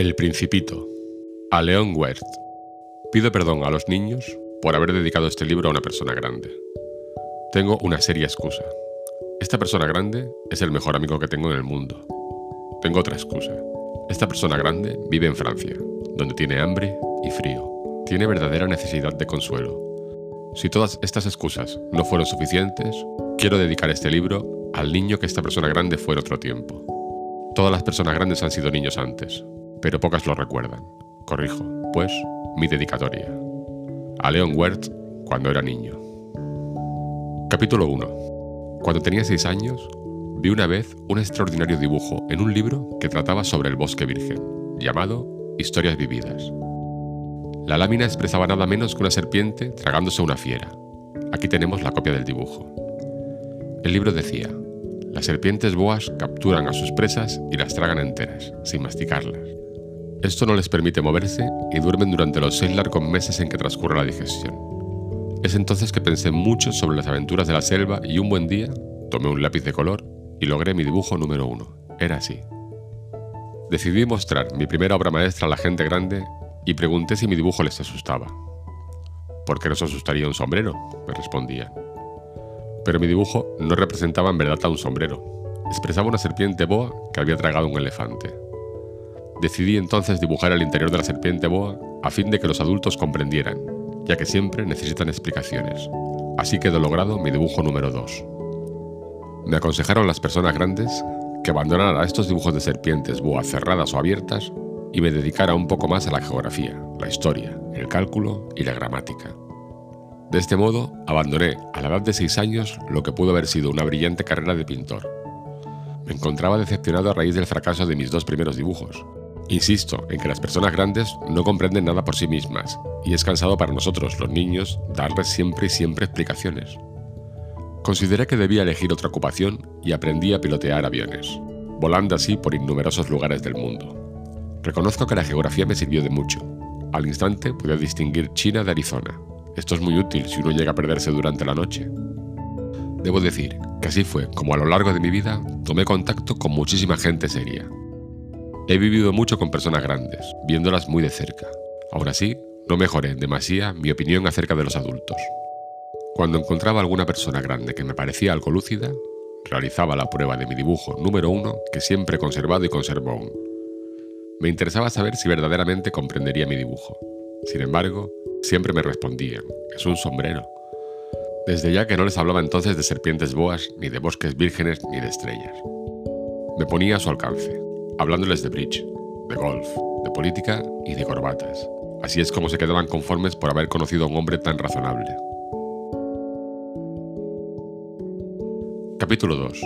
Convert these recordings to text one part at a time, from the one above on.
El Principito. A Leon Werth. Pido perdón a los niños por haber dedicado este libro a una persona grande. Tengo una seria excusa. Esta persona grande es el mejor amigo que tengo en el mundo. Tengo otra excusa. Esta persona grande vive en Francia, donde tiene hambre y frío. Tiene verdadera necesidad de consuelo. Si todas estas excusas no fueron suficientes, quiero dedicar este libro al niño que esta persona grande fue en otro tiempo. Todas las personas grandes han sido niños antes, pero pocas lo recuerdan. Corrijo, pues, mi dedicatoria. A Leon Werth cuando era niño. Capítulo 1. Cuando tenía 6 años, vi una vez un extraordinario dibujo en un libro que trataba sobre el bosque virgen, llamado Historias Vividas. La lámina expresaba nada menos que una serpiente tragándose una fiera. Aquí tenemos la copia del dibujo. El libro decía, las serpientes boas capturan a sus presas y las tragan enteras, sin masticarlas. Esto no les permite moverse y duermen durante los seis largos meses en que transcurre la digestión. Es entonces que pensé mucho sobre las aventuras de la selva y un buen día tomé un lápiz de color y logré mi dibujo número uno. Era así. Decidí mostrar mi primera obra maestra a la gente grande y pregunté si mi dibujo les asustaba. ¿Por qué nos asustaría un sombrero? me respondían. Pero mi dibujo no representaba en verdad a un sombrero. Expresaba una serpiente boa que había tragado un elefante. Decidí entonces dibujar el interior de la serpiente boa a fin de que los adultos comprendieran, ya que siempre necesitan explicaciones. Así quedó logrado mi dibujo número 2. Me aconsejaron las personas grandes que abandonara estos dibujos de serpientes boas cerradas o abiertas y me dedicara un poco más a la geografía, la historia, el cálculo y la gramática. De este modo, abandoné a la edad de 6 años lo que pudo haber sido una brillante carrera de pintor. Me encontraba decepcionado a raíz del fracaso de mis dos primeros dibujos, Insisto en que las personas grandes no comprenden nada por sí mismas y es cansado para nosotros, los niños, darles siempre y siempre explicaciones. Consideré que debía elegir otra ocupación y aprendí a pilotear aviones, volando así por innumerosos lugares del mundo. Reconozco que la geografía me sirvió de mucho. Al instante pude distinguir China de Arizona. Esto es muy útil si uno llega a perderse durante la noche. Debo decir que así fue como a lo largo de mi vida tomé contacto con muchísima gente seria, He vivido mucho con personas grandes, viéndolas muy de cerca. Aún así, no mejoré en demasía mi opinión acerca de los adultos. Cuando encontraba alguna persona grande que me parecía algo lúcida, realizaba la prueba de mi dibujo número uno que siempre he conservado y conservo aún. Me interesaba saber si verdaderamente comprendería mi dibujo. Sin embargo, siempre me respondían, es un sombrero. Desde ya que no les hablaba entonces de serpientes boas, ni de bosques vírgenes, ni de estrellas. Me ponía a su alcance, hablándoles de bridge, de golf, de política y de corbatas. Así es como se quedaban conformes por haber conocido a un hombre tan razonable. Capítulo 2.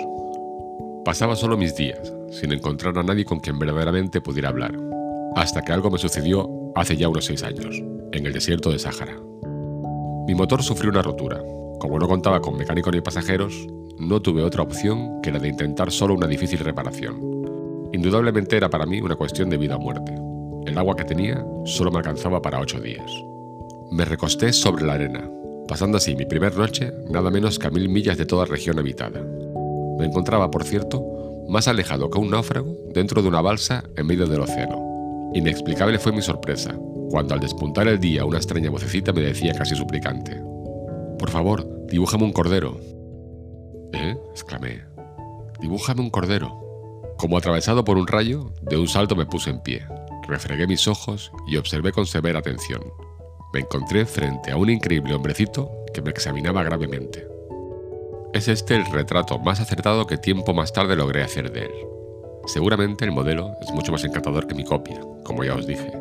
Pasaba solo mis días, sin encontrar a nadie con quien verdaderamente pudiera hablar, hasta que algo me sucedió hace ya unos seis años, en el desierto de Sáhara. Mi motor sufrió una rotura. Como no contaba con mecánico ni pasajeros, no tuve otra opción que la de intentar solo una difícil reparación. Indudablemente era para mí una cuestión de vida o muerte. El agua que tenía solo me alcanzaba para ocho días. Me recosté sobre la arena, pasando así mi primer noche nada menos que a mil millas de toda región habitada. Me encontraba, por cierto, más alejado que un náufrago dentro de una balsa en medio del océano. Inexplicable fue mi sorpresa, cuando al despuntar el día una extraña vocecita me decía casi suplicante. Por favor, dibújame un cordero. ¿Eh? exclamé. Dibújame un cordero. Como atravesado por un rayo, de un salto me puse en pie, refregué mis ojos y observé con severa atención. Me encontré frente a un increíble hombrecito que me examinaba gravemente. Es este el retrato más acertado que tiempo más tarde logré hacer de él. Seguramente el modelo es mucho más encantador que mi copia, como ya os dije.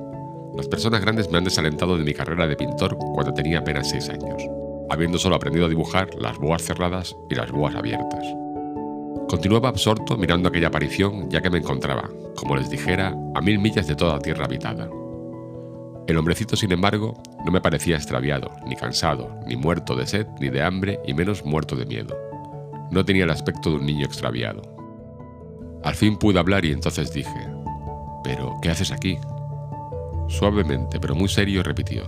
Las personas grandes me han desalentado de mi carrera de pintor cuando tenía apenas 6 años, habiendo solo aprendido a dibujar las boas cerradas y las boas abiertas. Continuaba absorto mirando aquella aparición ya que me encontraba, como les dijera, a mil millas de toda tierra habitada. El hombrecito, sin embargo, no me parecía extraviado, ni cansado, ni muerto de sed, ni de hambre, y menos muerto de miedo. No tenía el aspecto de un niño extraviado. Al fin pude hablar y entonces dije, ¿pero qué haces aquí? Suavemente, pero muy serio, repitió,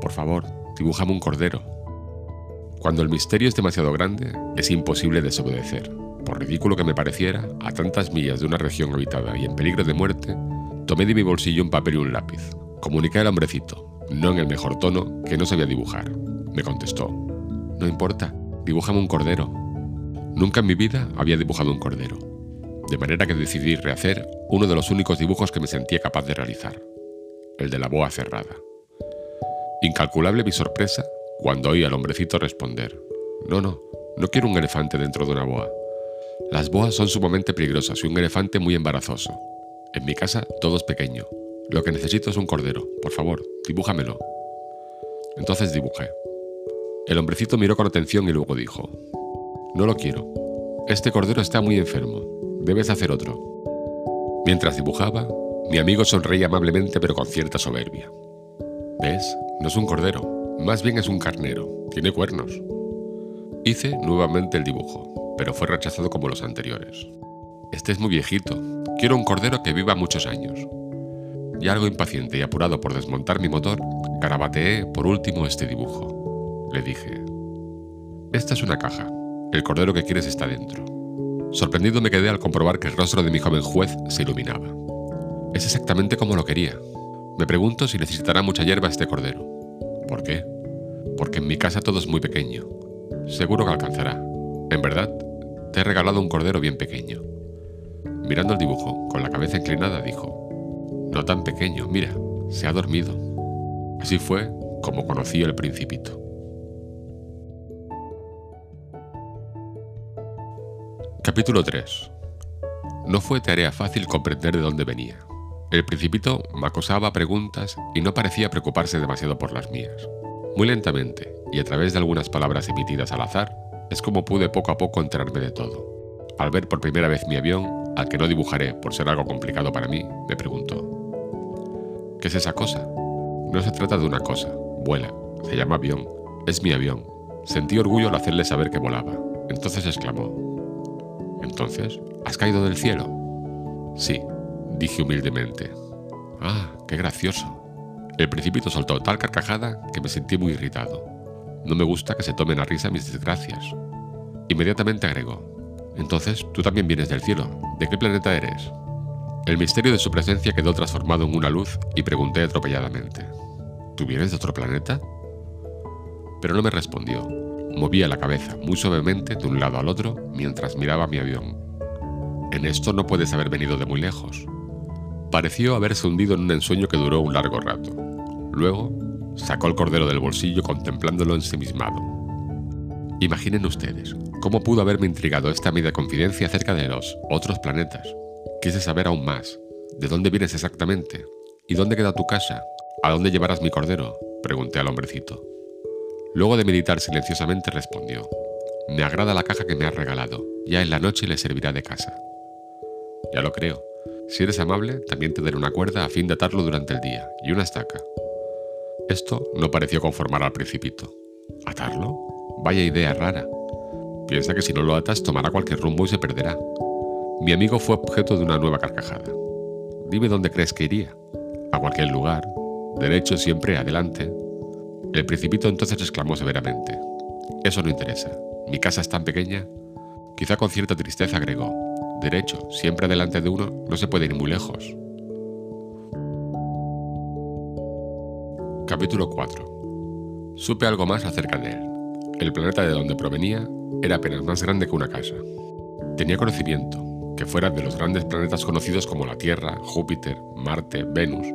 por favor, dibújame un cordero. Cuando el misterio es demasiado grande, es imposible desobedecer por ridículo que me pareciera, a tantas millas de una región habitada y en peligro de muerte, Tomé de mi bolsillo un papel y un lápiz. Comuniqué al hombrecito, no en el mejor tono, que no sabía dibujar. Me contestó, no importa, dibújame un cordero. Nunca en mi vida había dibujado un cordero, de manera que decidí rehacer uno de los únicos dibujos que me sentía capaz de realizar, el de la boa cerrada. Incalculable mi sorpresa cuando oí al hombrecito responder, no, no, no quiero un elefante dentro de una boa. Las boas son sumamente peligrosas y un elefante muy embarazoso. En mi casa todo es pequeño. Lo que necesito es un cordero. Por favor, dibújamelo. Entonces dibujé. El hombrecito miró con atención y luego dijo, No lo quiero. Este cordero está muy enfermo. Debes hacer otro. Mientras dibujaba, mi amigo sonreía amablemente pero con cierta soberbia. ¿Ves? No es un cordero, más bien es un carnero. Tiene cuernos. Hice nuevamente el dibujo, pero fue rechazado como los anteriores. Este es muy viejito. Quiero un cordero que viva muchos años. Y algo impaciente y apurado por desmontar mi motor, garabateé por último este dibujo. Le dije, esta es una caja. El cordero que quieres está dentro. Sorprendido me quedé al comprobar que el rostro de mi joven juez se iluminaba. Es exactamente como lo quería. Me pregunto si necesitará mucha hierba este cordero. ¿Por qué? Porque en mi casa todo es muy pequeño. Seguro que alcanzará. En verdad, te he regalado un cordero bien pequeño. Mirando el dibujo, con la cabeza inclinada, dijo, No tan pequeño, mira, se ha dormido. Así fue como conocí el principito. Capítulo 3. No fue tarea fácil comprender de dónde venía. El principito me acosaba preguntas y no parecía preocuparse demasiado por las mías. Muy lentamente, y a través de algunas palabras emitidas al azar, es como pude poco a poco enterarme de todo. Al ver por primera vez mi avión, al que no dibujaré por ser algo complicado para mí, me preguntó, ¿qué es esa cosa? No se trata de una cosa, vuela, se llama avión, es mi avión. Sentí orgullo al hacerle saber que volaba. Entonces exclamó, ¿entonces? ¿Has caído del cielo? Sí, dije humildemente. Ah, qué gracioso. El principito soltó tal carcajada que me sentí muy irritado. No me gusta que se tomen a risa mis desgracias. Inmediatamente agregó, entonces tú también vienes del cielo. ¿De qué planeta eres? El misterio de su presencia quedó transformado en una luz y pregunté atropelladamente, ¿tú vienes de otro planeta? Pero no me respondió. Movía la cabeza muy suavemente de un lado al otro mientras miraba mi avión. En esto no puedes haber venido de muy lejos. Pareció haberse hundido en un ensueño que duró un largo rato. Luego, sacó el cordero del bolsillo contemplándolo ensimismado. Imaginen ustedes, ¿cómo pudo haberme intrigado esta media confidencia acerca de los otros planetas? Quise saber aún más. ¿De dónde vienes exactamente? ¿Y dónde queda tu casa? ¿A dónde llevarás mi cordero? Pregunté al hombrecito. Luego de meditar silenciosamente respondió, Me agrada la caja que me has regalado, ya en la noche le servirá de casa. Ya lo creo. Si eres amable, también te daré una cuerda a fin de atarlo durante el día, y una estaca. Esto no pareció conformar al principito. ¿Atarlo? Vaya idea rara. Piensa que si no lo atas tomará cualquier rumbo y se perderá. Mi amigo fue objeto de una nueva carcajada. Dime dónde crees que iría. A cualquier lugar. Derecho siempre adelante. El principito entonces exclamó severamente. Eso no interesa. Mi casa es tan pequeña. Quizá con cierta tristeza agregó. Derecho, siempre adelante de uno, no se puede ir muy lejos. Capítulo 4. Supe algo más acerca de él. El planeta de donde provenía era apenas más grande que una casa. Tenía conocimiento, que fuera de los grandes planetas conocidos como la Tierra, Júpiter, Marte, Venus,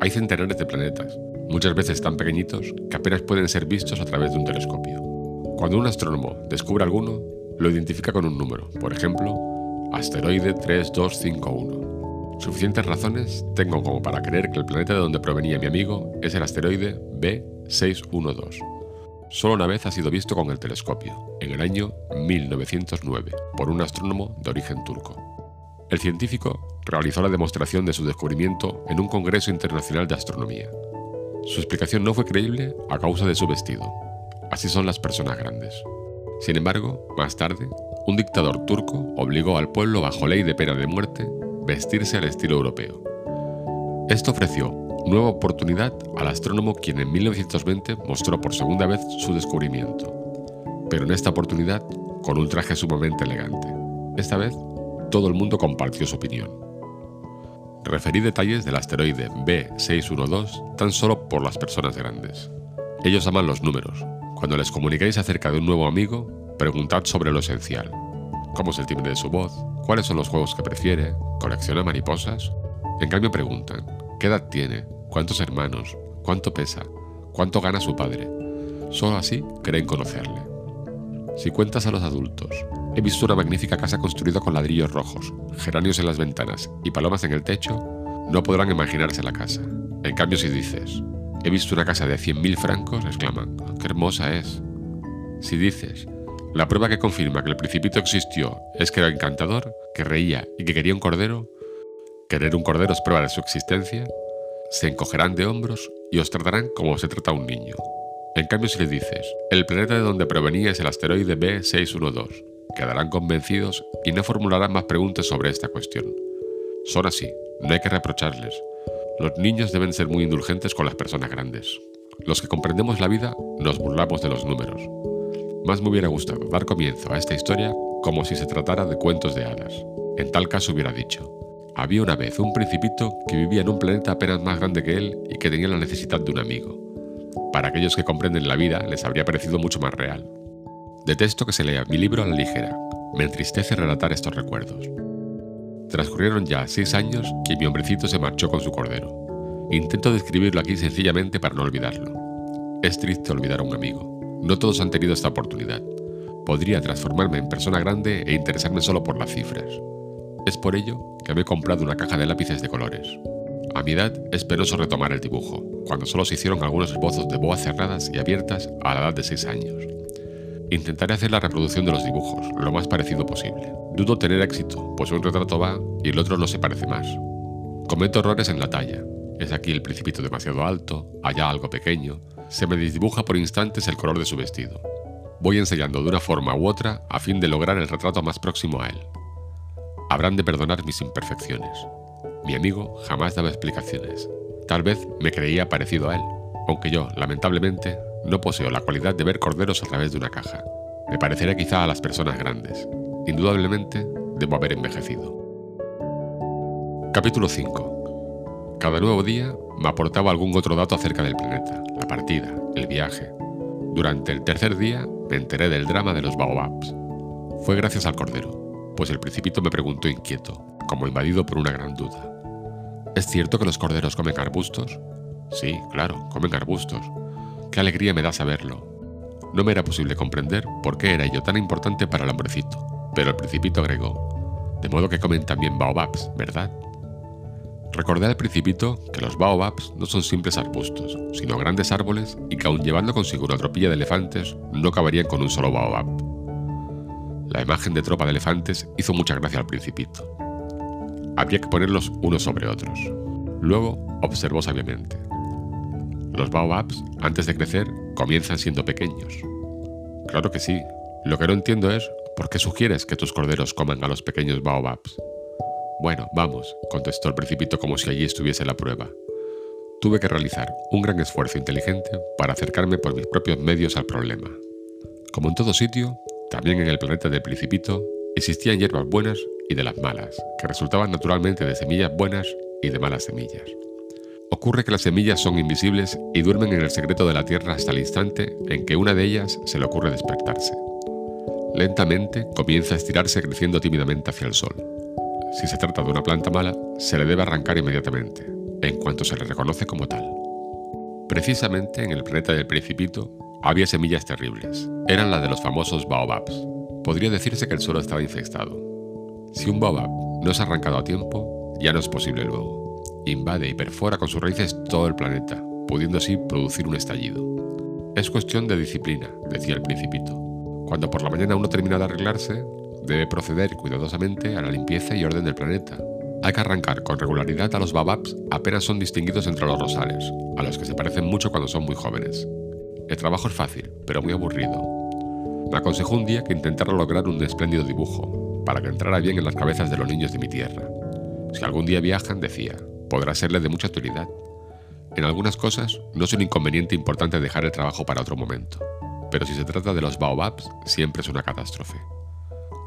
hay centenares de planetas, muchas veces tan pequeñitos que apenas pueden ser vistos a través de un telescopio. Cuando un astrónomo descubre alguno, lo identifica con un número, por ejemplo, asteroide 3251. Suficientes razones tengo como para creer que el planeta de donde provenía mi amigo es el asteroide B612. Solo una vez ha sido visto con el telescopio, en el año 1909, por un astrónomo de origen turco. El científico realizó la demostración de su descubrimiento en un Congreso Internacional de Astronomía. Su explicación no fue creíble a causa de su vestido. Así son las personas grandes. Sin embargo, más tarde, un dictador turco obligó al pueblo bajo ley de pena de muerte vestirse al estilo europeo. Esto ofreció nueva oportunidad al astrónomo quien en 1920 mostró por segunda vez su descubrimiento, pero en esta oportunidad con un traje sumamente elegante. Esta vez todo el mundo compartió su opinión. referí detalles del asteroide B612 tan solo por las personas grandes. Ellos aman los números. Cuando les comuniquéis acerca de un nuevo amigo, preguntad sobre lo esencial. ¿Cómo es el timbre de su voz? ¿Cuáles son los juegos que prefiere? ¿Colecciona mariposas? En cambio preguntan, ¿qué edad tiene? ¿Cuántos hermanos? ¿Cuánto pesa? ¿Cuánto gana su padre? Solo así creen conocerle. Si cuentas a los adultos, he visto una magnífica casa construida con ladrillos rojos, geranios en las ventanas y palomas en el techo, no podrán imaginarse la casa. En cambio, si dices, he visto una casa de 100.000 francos, exclaman, ¡qué hermosa es! Si dices, la prueba que confirma que el principito existió es que era encantador, que reía y que quería un cordero, querer un cordero es prueba de su existencia, se encogerán de hombros y os tratarán como se trata a un niño. En cambio, si le dices, el planeta de donde provenía es el asteroide B612, quedarán convencidos y no formularán más preguntas sobre esta cuestión. Son así, no hay que reprocharles. Los niños deben ser muy indulgentes con las personas grandes. Los que comprendemos la vida nos burlamos de los números. Más me hubiera gustado dar comienzo a esta historia como si se tratara de cuentos de hadas. En tal caso hubiera dicho, había una vez un principito que vivía en un planeta apenas más grande que él y que tenía la necesidad de un amigo. Para aquellos que comprenden la vida les habría parecido mucho más real. Detesto que se lea mi libro a la ligera. Me entristece relatar estos recuerdos. Transcurrieron ya seis años y mi hombrecito se marchó con su cordero. Intento describirlo aquí sencillamente para no olvidarlo. Es triste olvidar a un amigo. No todos han tenido esta oportunidad. Podría transformarme en persona grande e interesarme solo por las cifras. Es por ello que me he comprado una caja de lápices de colores. A mi edad es penoso retomar el dibujo, cuando solo se hicieron algunos esbozos de boas cerradas y abiertas a la edad de 6 años. Intentaré hacer la reproducción de los dibujos, lo más parecido posible. Dudo tener éxito, pues un retrato va y el otro no se parece más. Cometo errores en la talla. Es aquí el principito demasiado alto, allá algo pequeño. Se me desdibuja por instantes el color de su vestido. Voy ensayando de una forma u otra a fin de lograr el retrato más próximo a él. Habrán de perdonar mis imperfecciones. Mi amigo jamás daba explicaciones. Tal vez me creía parecido a él, aunque yo, lamentablemente, no poseo la cualidad de ver corderos a través de una caja. Me pareceré quizá a las personas grandes. Indudablemente, debo haber envejecido. Capítulo 5. Cada nuevo día aportaba algún otro dato acerca del planeta, la partida, el viaje. Durante el tercer día me enteré del drama de los baobabs. Fue gracias al cordero, pues el principito me preguntó inquieto, como invadido por una gran duda. ¿Es cierto que los corderos comen arbustos? Sí, claro, comen arbustos. Qué alegría me da saberlo. No me era posible comprender por qué era ello tan importante para el hombrecito, pero el principito agregó, de modo que comen también baobabs, ¿verdad? Recordé al principito que los baobabs no son simples arbustos, sino grandes árboles y que aun llevando consigo una tropilla de elefantes no caberían con un solo baobab. La imagen de tropa de elefantes hizo mucha gracia al principito. Había que ponerlos unos sobre otros. Luego observó sabiamente. Los baobabs, antes de crecer, comienzan siendo pequeños. Claro que sí. Lo que no entiendo es por qué sugieres que tus corderos coman a los pequeños baobabs. Bueno, vamos, contestó el principito como si allí estuviese la prueba. Tuve que realizar un gran esfuerzo inteligente para acercarme por mis propios medios al problema. Como en todo sitio, también en el planeta del principito existían hierbas buenas y de las malas, que resultaban naturalmente de semillas buenas y de malas semillas. Ocurre que las semillas son invisibles y duermen en el secreto de la tierra hasta el instante en que una de ellas se le ocurre despertarse. Lentamente comienza a estirarse creciendo tímidamente hacia el sol. Si se trata de una planta mala, se le debe arrancar inmediatamente, en cuanto se le reconoce como tal. Precisamente en el planeta del Principito había semillas terribles. Eran las de los famosos baobabs. Podría decirse que el suelo estaba infectado. Si un baobab no es arrancado a tiempo, ya no es posible luego. Invade y perfora con sus raíces todo el planeta, pudiendo así producir un estallido. Es cuestión de disciplina, decía el principito. Cuando por la mañana uno termina de arreglarse, debe proceder cuidadosamente a la limpieza y orden del planeta. Hay que arrancar con regularidad a los bababs apenas son distinguidos entre los rosales, a los que se parecen mucho cuando son muy jóvenes. El trabajo es fácil, pero muy aburrido. Me aconsejó un día que intentara lograr un espléndido dibujo, para que entrara bien en las cabezas de los niños de mi tierra. Si algún día viajan, decía, podrá serle de mucha utilidad. En algunas cosas no es un inconveniente importante dejar el trabajo para otro momento, pero si se trata de los baobabs, siempre es una catástrofe.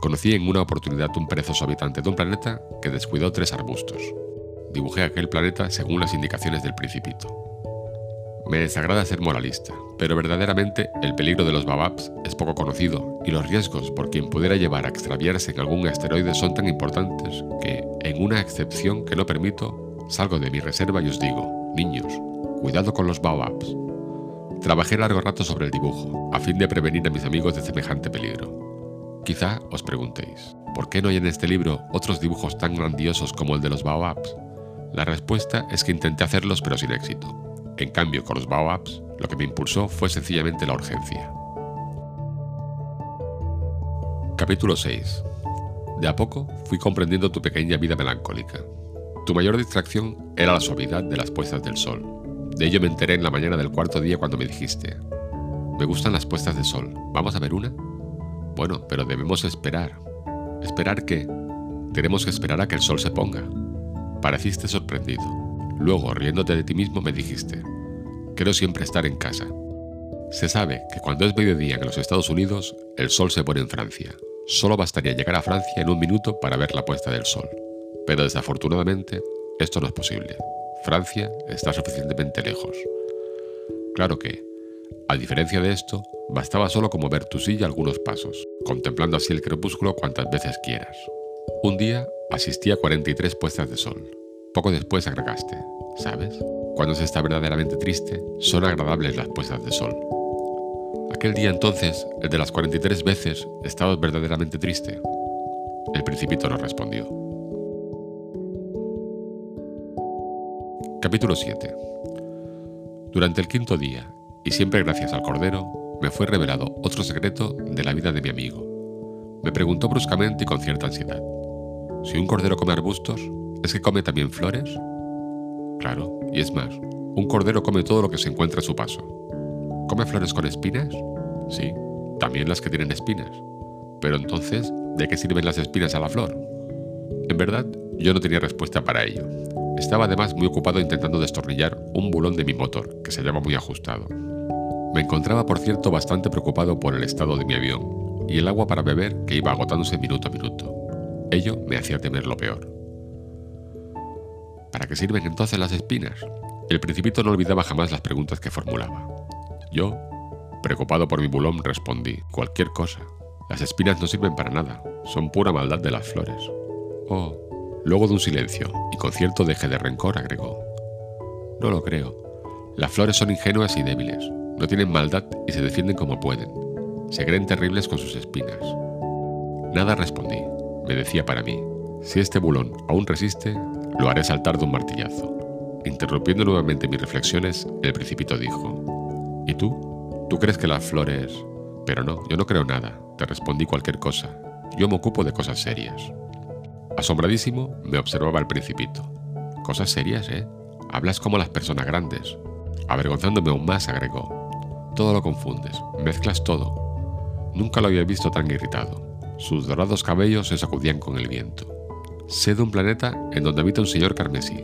Conocí en una oportunidad un perezoso habitante de un planeta que descuidó tres arbustos. dibujé aquel planeta según las indicaciones del principito. Me desagrada ser moralista, pero verdaderamente el peligro de los bababs es poco conocido y los riesgos por quien pudiera llevar a extraviarse en algún asteroide son tan importantes que, en una excepción que no permito, salgo de mi reserva y os digo, niños, cuidado con los bababs. Trabajé largo rato sobre el dibujo, a fin de prevenir a mis amigos de semejante peligro. Quizá os preguntéis, ¿por qué no hay en este libro otros dibujos tan grandiosos como el de los baobabs? La respuesta es que intenté hacerlos pero sin éxito. En cambio, con los baobabs, lo que me impulsó fue sencillamente la urgencia. Capítulo 6. De a poco fui comprendiendo tu pequeña vida melancólica. Tu mayor distracción era la suavidad de las puestas del sol. De ello me enteré en la mañana del cuarto día cuando me dijiste, me gustan las puestas de sol, ¿vamos a ver una? Bueno, pero debemos esperar. ¿Esperar qué? Tenemos que esperar a que el sol se ponga. Pareciste sorprendido. Luego, riéndote de ti mismo, me dijiste, quiero siempre estar en casa. Se sabe que cuando es mediodía en los Estados Unidos, el sol se pone en Francia. Solo bastaría llegar a Francia en un minuto para ver la puesta del sol. Pero desafortunadamente, esto no es posible. Francia está suficientemente lejos. Claro que, a diferencia de esto, bastaba solo como ver tu silla algunos pasos, contemplando así el crepúsculo cuantas veces quieras. Un día asistí a 43 puestas de sol. Poco después agregaste, ¿sabes? Cuando se está verdaderamente triste, son agradables las puestas de sol. Aquel día entonces, el de las 43 veces, ¿estabas verdaderamente triste? El principito no respondió. Capítulo 7 Durante el quinto día, y siempre gracias al Cordero, me fue revelado otro secreto de la vida de mi amigo. Me preguntó bruscamente y con cierta ansiedad. Si un cordero come arbustos, ¿es que come también flores? Claro, y es más, un cordero come todo lo que se encuentra a su paso. ¿Come flores con espinas? Sí, también las que tienen espinas. Pero entonces, ¿de qué sirven las espinas a la flor? En verdad, yo no tenía respuesta para ello. Estaba además muy ocupado intentando destornillar un bulón de mi motor, que se hallaba muy ajustado. Me encontraba, por cierto, bastante preocupado por el estado de mi avión y el agua para beber que iba agotándose minuto a minuto. Ello me hacía temer lo peor. ¿Para qué sirven entonces las espinas? El principito no olvidaba jamás las preguntas que formulaba. Yo, preocupado por mi bulón, respondí, cualquier cosa. Las espinas no sirven para nada, son pura maldad de las flores. Oh, luego de un silencio, y con cierto deje de rencor, agregó. No lo creo. Las flores son ingenuas y débiles, no tienen maldad y se defienden como pueden. Se creen terribles con sus espinas. Nada respondí me decía para mí, si este bulón aún resiste, lo haré saltar de un martillazo. Interrumpiendo nuevamente mis reflexiones, el principito dijo, ¿Y tú? ¿Tú crees que las flores... Pero no, yo no creo nada, te respondí cualquier cosa. Yo me ocupo de cosas serias. Asombradísimo, me observaba el principito. Cosas serias, ¿eh? Hablas como las personas grandes. Avergonzándome aún más, agregó. Todo lo confundes, mezclas todo. Nunca lo había visto tan irritado. Sus dorados cabellos se sacudían con el viento. Sé de un planeta en donde habita un señor carmesí.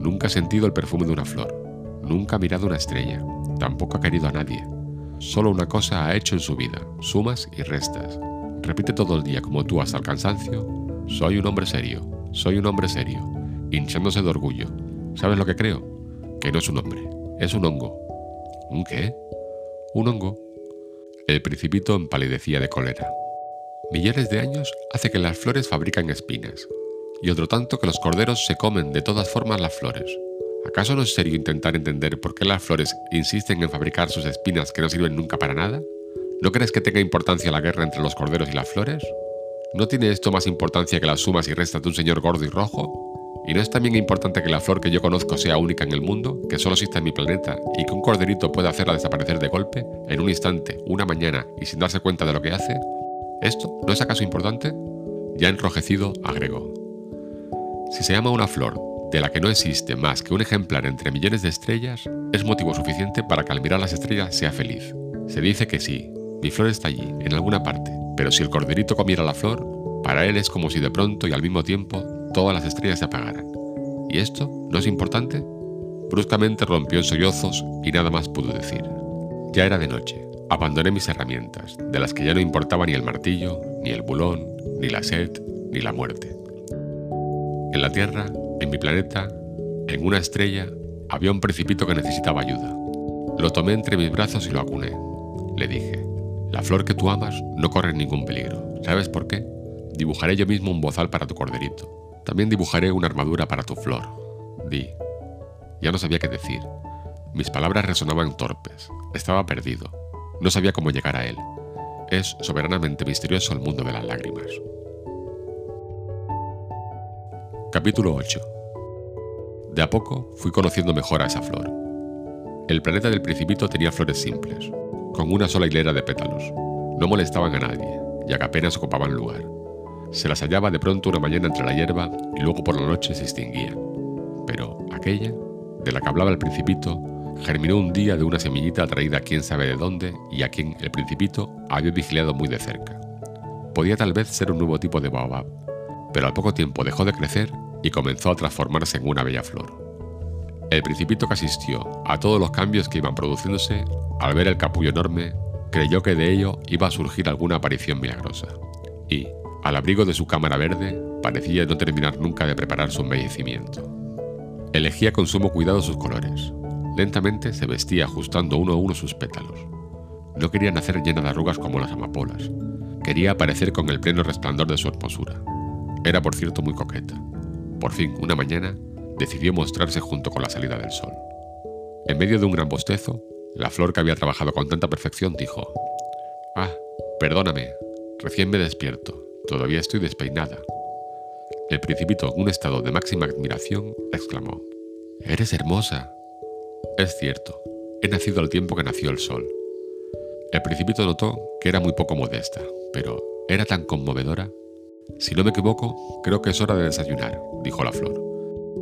Nunca ha sentido el perfume de una flor. Nunca ha mirado una estrella. Tampoco ha querido a nadie. Solo una cosa ha hecho en su vida, sumas y restas. Repite todo el día como tú hasta el cansancio. Soy un hombre serio, soy un hombre serio, hinchándose de orgullo. ¿Sabes lo que creo? Que no es un hombre, es un hongo. ¿Un qué? Un hongo. El principito empalidecía de cólera millones de años hace que las flores fabrican espinas, y otro tanto que los corderos se comen de todas formas las flores. ¿Acaso no es serio intentar entender por qué las flores insisten en fabricar sus espinas que no sirven nunca para nada? ¿No crees que tenga importancia la guerra entre los corderos y las flores? ¿No tiene esto más importancia que las sumas y restas de un señor gordo y rojo? ¿Y no es también importante que la flor que yo conozco sea única en el mundo, que solo exista en mi planeta, y que un corderito pueda hacerla desaparecer de golpe, en un instante, una mañana, y sin darse cuenta de lo que hace? ¿Esto no es acaso importante? Ya enrojecido, agregó. Si se llama una flor de la que no existe más que un ejemplar entre millones de estrellas, es motivo suficiente para que al mirar las estrellas sea feliz. Se dice que sí, mi flor está allí, en alguna parte, pero si el corderito comiera la flor, para él es como si de pronto y al mismo tiempo todas las estrellas se apagaran. ¿Y esto no es importante? Bruscamente rompió en sollozos y nada más pudo decir. Ya era de noche. Abandoné mis herramientas, de las que ya no importaba ni el martillo, ni el bulón, ni la sed, ni la muerte. En la Tierra, en mi planeta, En una estrella había un precipito que necesitaba ayuda. Lo tomé entre mis brazos y lo acuné. Le dije, la flor que tú amas no corre ningún peligro. ¿Sabes por qué? Dibujaré yo mismo un bozal para tu corderito. También dibujaré una armadura para tu flor. Di. Ya no sabía qué decir. Mis palabras resonaban torpes. Estaba perdido. No sabía cómo llegar a él. Es soberanamente misterioso el mundo de las lágrimas. Capítulo 8 De a poco fui conociendo mejor a esa flor. El planeta del Principito tenía flores simples, con una sola hilera de pétalos. No molestaban a nadie, ya que apenas ocupaban lugar. Se las hallaba de pronto una mañana entre la hierba y luego por la noche se extinguían. Pero aquella, de la que hablaba el Principito, germinó un día de una semillita traída quién sabe de dónde y a quien el Principito había vigilado muy de cerca. Podía tal vez ser un nuevo tipo de baobab, pero al poco tiempo dejó de crecer y comenzó a transformarse en una bella flor. El Principito que asistió a todos los cambios que iban produciéndose, al ver el capullo enorme, creyó que de ello iba a surgir alguna aparición milagrosa. Y, al abrigo de su cámara verde, parecía no terminar nunca de preparar su embellecimiento. Elegía con sumo cuidado sus colores. Lentamente se vestía ajustando uno a uno sus pétalos. No quería nacer llena de arrugas como las amapolas. Quería aparecer con el pleno resplandor de su hermosura. Era, por cierto, muy coqueta. Por fin, una mañana, decidió mostrarse junto con la salida del sol. En medio de un gran bostezo, la flor que había trabajado con tanta perfección dijo, Ah, perdóname, recién me despierto, todavía estoy despeinada. El principito, en un estado de máxima admiración, exclamó, Eres hermosa. Es cierto, he nacido al tiempo que nació el sol. El principito notó que era muy poco modesta, pero era tan conmovedora. Si no me equivoco, creo que es hora de desayunar, dijo la flor.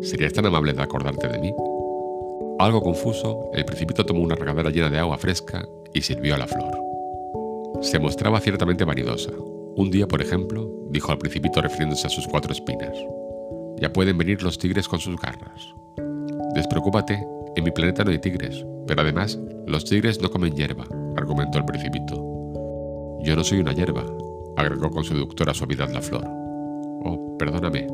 ¿Serías tan amable de acordarte de mí? Algo confuso, el principito tomó una regadera llena de agua fresca y sirvió a la flor. Se mostraba ciertamente vanidosa. Un día, por ejemplo, dijo al principito refiriéndose a sus cuatro espinas. Ya pueden venir los tigres con sus garras. Despreocúpate, en mi planeta no hay tigres, pero además los tigres no comen hierba, argumentó el principito. Yo no soy una hierba, agregó con seductora suavidad la flor. Oh, perdóname.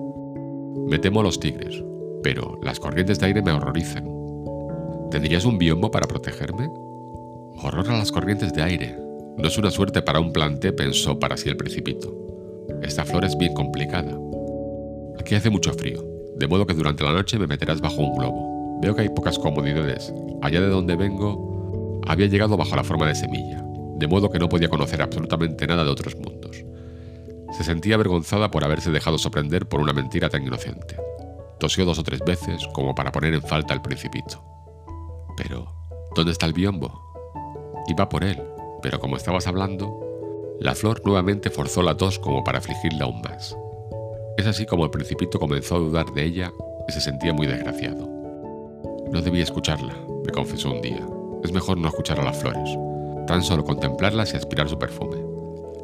Me temo a los tigres, pero las corrientes de aire me horrorizan. ¿Tendrías un biombo para protegerme? Horror a las corrientes de aire. No es una suerte para un plante, pensó para sí el principito. Esta flor es bien complicada. Aquí hace mucho frío, de modo que durante la noche me meterás bajo un globo. Veo que hay pocas comodidades. Allá de donde vengo, había llegado bajo la forma de semilla, de modo que no podía conocer absolutamente nada de otros mundos. Se sentía avergonzada por haberse dejado sorprender por una mentira tan inocente. Tosió dos o tres veces como para poner en falta al principito. Pero, ¿dónde está el biombo? Iba por él, pero como estabas hablando, la flor nuevamente forzó la tos como para afligirla aún más. Es así como el principito comenzó a dudar de ella y se sentía muy desgraciado. No debía escucharla, me confesó un día. Es mejor no escuchar a las flores, tan solo contemplarlas y aspirar su perfume.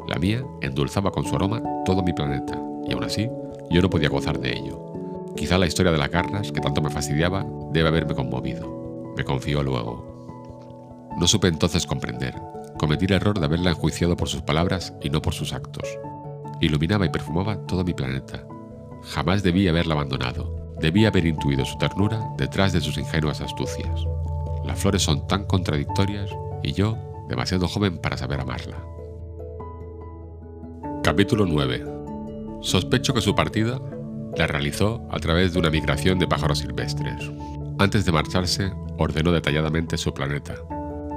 La mía endulzaba con su aroma todo mi planeta, y aún así yo no podía gozar de ello. Quizá la historia de las garras, que tanto me fastidiaba, debe haberme conmovido. Me confió luego. No supe entonces comprender. Cometí el error de haberla enjuiciado por sus palabras y no por sus actos. Iluminaba y perfumaba todo mi planeta. Jamás debí haberla abandonado. Debí haber intuido su ternura detrás de sus ingenuas astucias. Las flores son tan contradictorias y yo demasiado joven para saber amarla. Capítulo 9. Sospecho que su partida la realizó a través de una migración de pájaros silvestres. Antes de marcharse, ordenó detalladamente su planeta.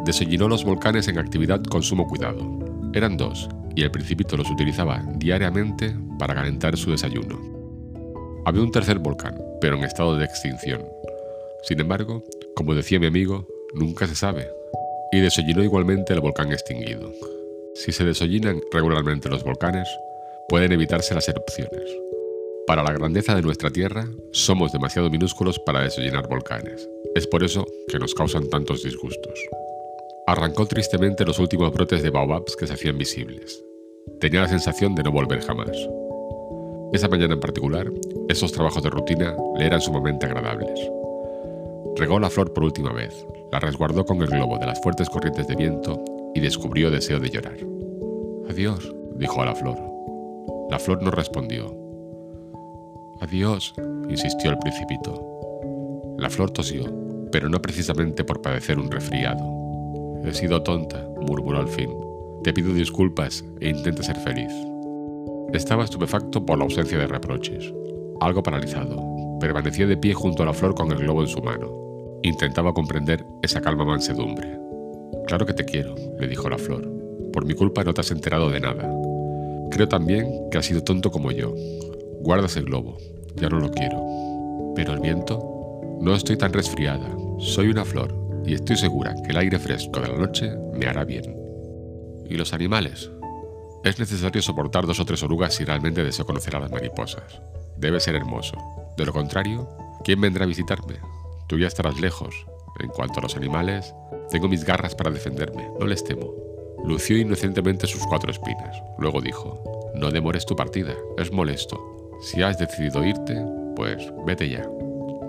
Desollinó los volcanes en actividad con sumo cuidado. Eran dos, y el principito los utilizaba diariamente para calentar su desayuno. Había un tercer volcán, pero en estado de extinción. Sin embargo, como decía mi amigo, nunca se sabe. Y desollinó igualmente el volcán extinguido. Si se desollinan regularmente los volcanes, pueden evitarse las erupciones. Para la grandeza de nuestra Tierra, somos demasiado minúsculos para desollinar volcanes. Es por eso que nos causan tantos disgustos. Arrancó tristemente los últimos brotes de baobabs que se hacían visibles. Tenía la sensación de no volver jamás. Esa mañana en particular, esos trabajos de rutina le eran sumamente agradables. Regó la flor por última vez, la resguardó con el globo de las fuertes corrientes de viento y descubrió deseo de llorar. Adiós, dijo a la flor. La flor no respondió. Adiós, insistió el principito. La flor tosió, pero no precisamente por padecer un resfriado. He sido tonta, murmuró al fin. Te pido disculpas e intenta ser feliz. Estaba estupefacto por la ausencia de reproches. Algo paralizado, permanecía de pie junto a la flor con el globo en su mano. Intentaba comprender esa calma mansedumbre. Claro que te quiero, le dijo la flor. Por mi culpa no te has enterado de nada. Creo también que has sido tonto como yo. Guardas el globo, ya no lo quiero. Pero el viento... No estoy tan resfriada, soy una flor y estoy segura que el aire fresco de la noche me hará bien. ¿Y los animales? Es necesario soportar dos o tres orugas si realmente deseo conocer a las mariposas. Debe ser hermoso. De lo contrario, ¿quién vendrá a visitarme? Tú ya estarás lejos. En cuanto a los animales, tengo mis garras para defenderme, no les temo. Lució inocentemente sus cuatro espinas. Luego dijo, no demores tu partida, es molesto. Si has decidido irte, pues vete ya.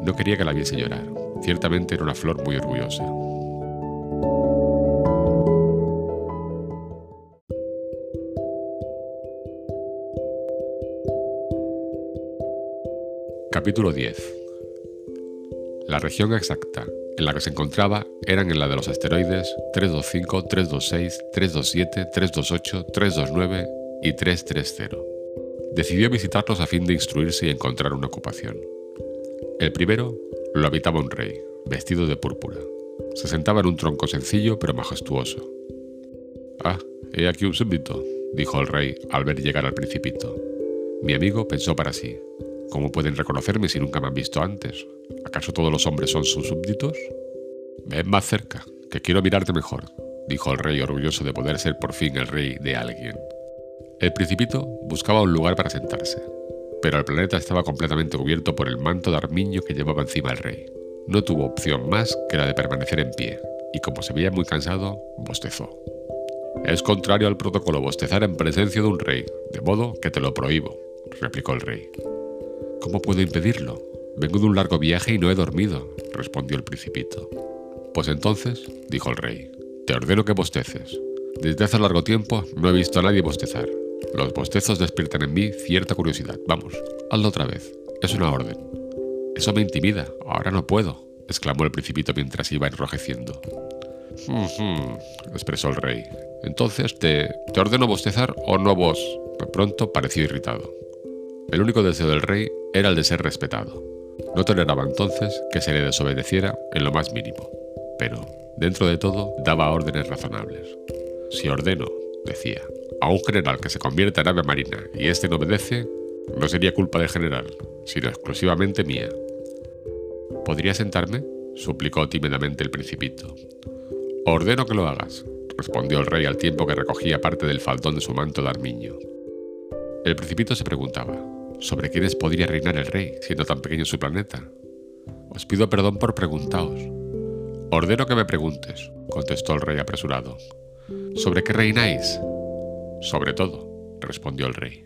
No quería que la viese llorar. Ciertamente era una flor muy orgullosa. Capítulo 10 La región exacta en la que se encontraba eran en la de los asteroides 325, 326, 327, 328, 329 y 330. Decidió visitarlos a fin de instruirse y encontrar una ocupación. El primero lo habitaba un rey, vestido de púrpura. Se sentaba en un tronco sencillo pero majestuoso. Ah, he aquí un súbdito, dijo el rey al ver llegar al principito. Mi amigo pensó para sí, ¿cómo pueden reconocerme si nunca me han visto antes? ¿Acaso todos los hombres son sus súbditos? Ven más cerca, que quiero mirarte mejor, dijo el rey orgulloso de poder ser por fin el rey de alguien. El principito buscaba un lugar para sentarse pero el planeta estaba completamente cubierto por el manto de armiño que llevaba encima el rey. No tuvo opción más que la de permanecer en pie, y como se veía muy cansado, bostezó. Es contrario al protocolo bostezar en presencia de un rey, de modo que te lo prohíbo, replicó el rey. ¿Cómo puedo impedirlo? Vengo de un largo viaje y no he dormido, respondió el principito. Pues entonces, dijo el rey, te ordeno que bosteces. Desde hace largo tiempo no he visto a nadie bostezar, los bostezos despiertan en mí cierta curiosidad. Vamos, hazlo otra vez. Es una orden. Eso me intimida. Ahora no puedo, exclamó el principito mientras iba enrojeciendo. expresó el rey. Entonces, ¿te, ¿te ordeno bostezar o no vos? De pronto pareció irritado. El único deseo del rey era el de ser respetado. No toleraba entonces que se le desobedeciera en lo más mínimo, pero, dentro de todo, daba órdenes razonables. Si ordeno, decía, a un general que se convierta en ave marina y éste no obedece, no sería culpa del general, sino exclusivamente mía. ¿Podría sentarme? suplicó tímidamente el principito. Ordeno que lo hagas, respondió el rey al tiempo que recogía parte del faldón de su manto de armiño. El principito se preguntaba, ¿sobre quiénes podría reinar el rey, siendo tan pequeño su planeta? Os pido perdón por preguntaos. Ordeno que me preguntes, contestó el rey apresurado. ¿Sobre qué reináis? Sobre todo, respondió el rey.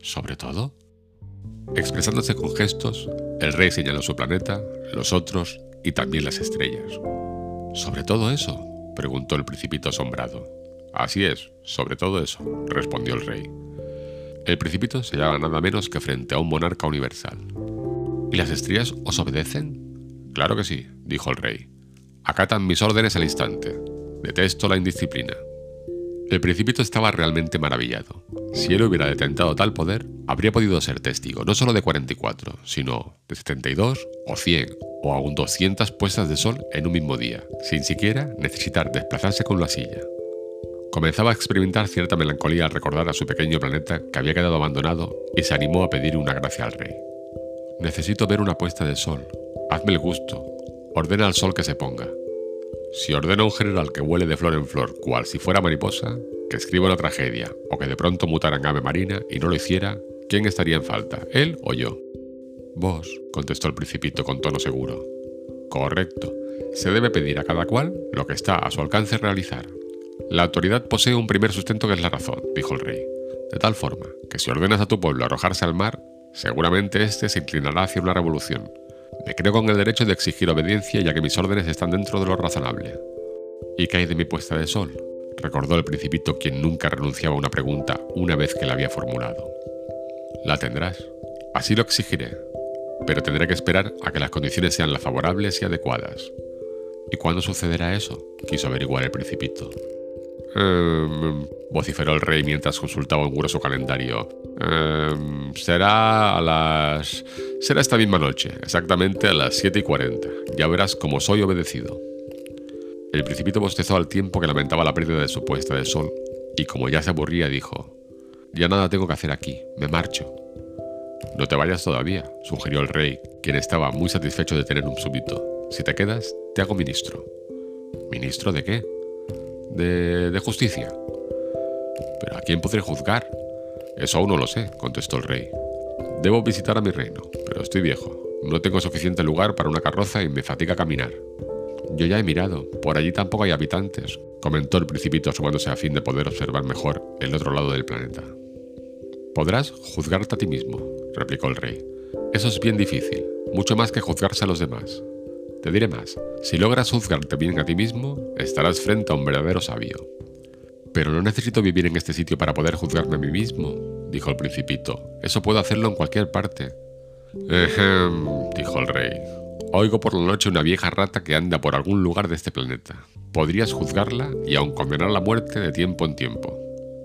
¿Sobre todo? Expresándose con gestos, el rey señaló su planeta, los otros y también las estrellas. ¿Sobre todo eso? preguntó el principito asombrado. Así es, sobre todo eso, respondió el rey. El principito se hallaba nada menos que frente a un monarca universal. ¿Y las estrellas os obedecen? Claro que sí, dijo el rey. Acatan mis órdenes al instante. Detesto la indisciplina. El principito estaba realmente maravillado. Si él hubiera detentado tal poder, habría podido ser testigo no solo de 44, sino de 72 o 100 o aún 200 puestas de sol en un mismo día, sin siquiera necesitar desplazarse con la silla. Comenzaba a experimentar cierta melancolía al recordar a su pequeño planeta que había quedado abandonado y se animó a pedir una gracia al rey. Necesito ver una puesta de sol. Hazme el gusto. Ordena al sol que se ponga. Si ordena a un general que huele de flor en flor, cual si fuera mariposa, que escriba una tragedia, o que de pronto mutara en ave marina y no lo hiciera, ¿quién estaría en falta, él o yo? Vos, contestó el principito con tono seguro. Correcto. Se debe pedir a cada cual lo que está a su alcance realizar. La autoridad posee un primer sustento que es la razón, dijo el rey. De tal forma que si ordenas a tu pueblo arrojarse al mar, seguramente éste se inclinará hacia una revolución, me creo con el derecho de exigir obediencia ya que mis órdenes están dentro de lo razonable. ¿Y qué hay de mi puesta de sol? recordó el principito quien nunca renunciaba a una pregunta una vez que la había formulado. La tendrás. Así lo exigiré. pero tendré que esperar a que las condiciones sean las favorables y adecuadas. ¿Y cuándo sucederá eso? quiso averiguar el principito. Em, vociferó el rey mientras consultaba un grueso calendario. Em, será a las... Será esta misma noche, exactamente a las 7 y 40. Ya verás cómo soy obedecido. El principito bostezó al tiempo que lamentaba la pérdida de su puesta de sol, y como ya se aburría, dijo, Ya nada tengo que hacer aquí, me marcho. No te vayas todavía, sugirió el rey, quien estaba muy satisfecho de tener un súbdito. Si te quedas, te hago ministro. ¿Ministro de qué? De, de justicia. ¿Pero a quién podré juzgar? Eso aún no lo sé, contestó el rey. Debo visitar a mi reino, pero estoy viejo. No tengo suficiente lugar para una carroza y me fatiga caminar. Yo ya he mirado, por allí tampoco hay habitantes, comentó el principito asomándose a fin de poder observar mejor el otro lado del planeta. Podrás juzgarte a ti mismo, replicó el rey. Eso es bien difícil, mucho más que juzgarse a los demás. Te diré más, si logras juzgarte bien a ti mismo, estarás frente a un verdadero sabio. Pero no necesito vivir en este sitio para poder juzgarme a mí mismo, dijo el principito. Eso puedo hacerlo en cualquier parte. Ejem, dijo el rey. Oigo por la noche una vieja rata que anda por algún lugar de este planeta. Podrías juzgarla y aun condenar la muerte de tiempo en tiempo,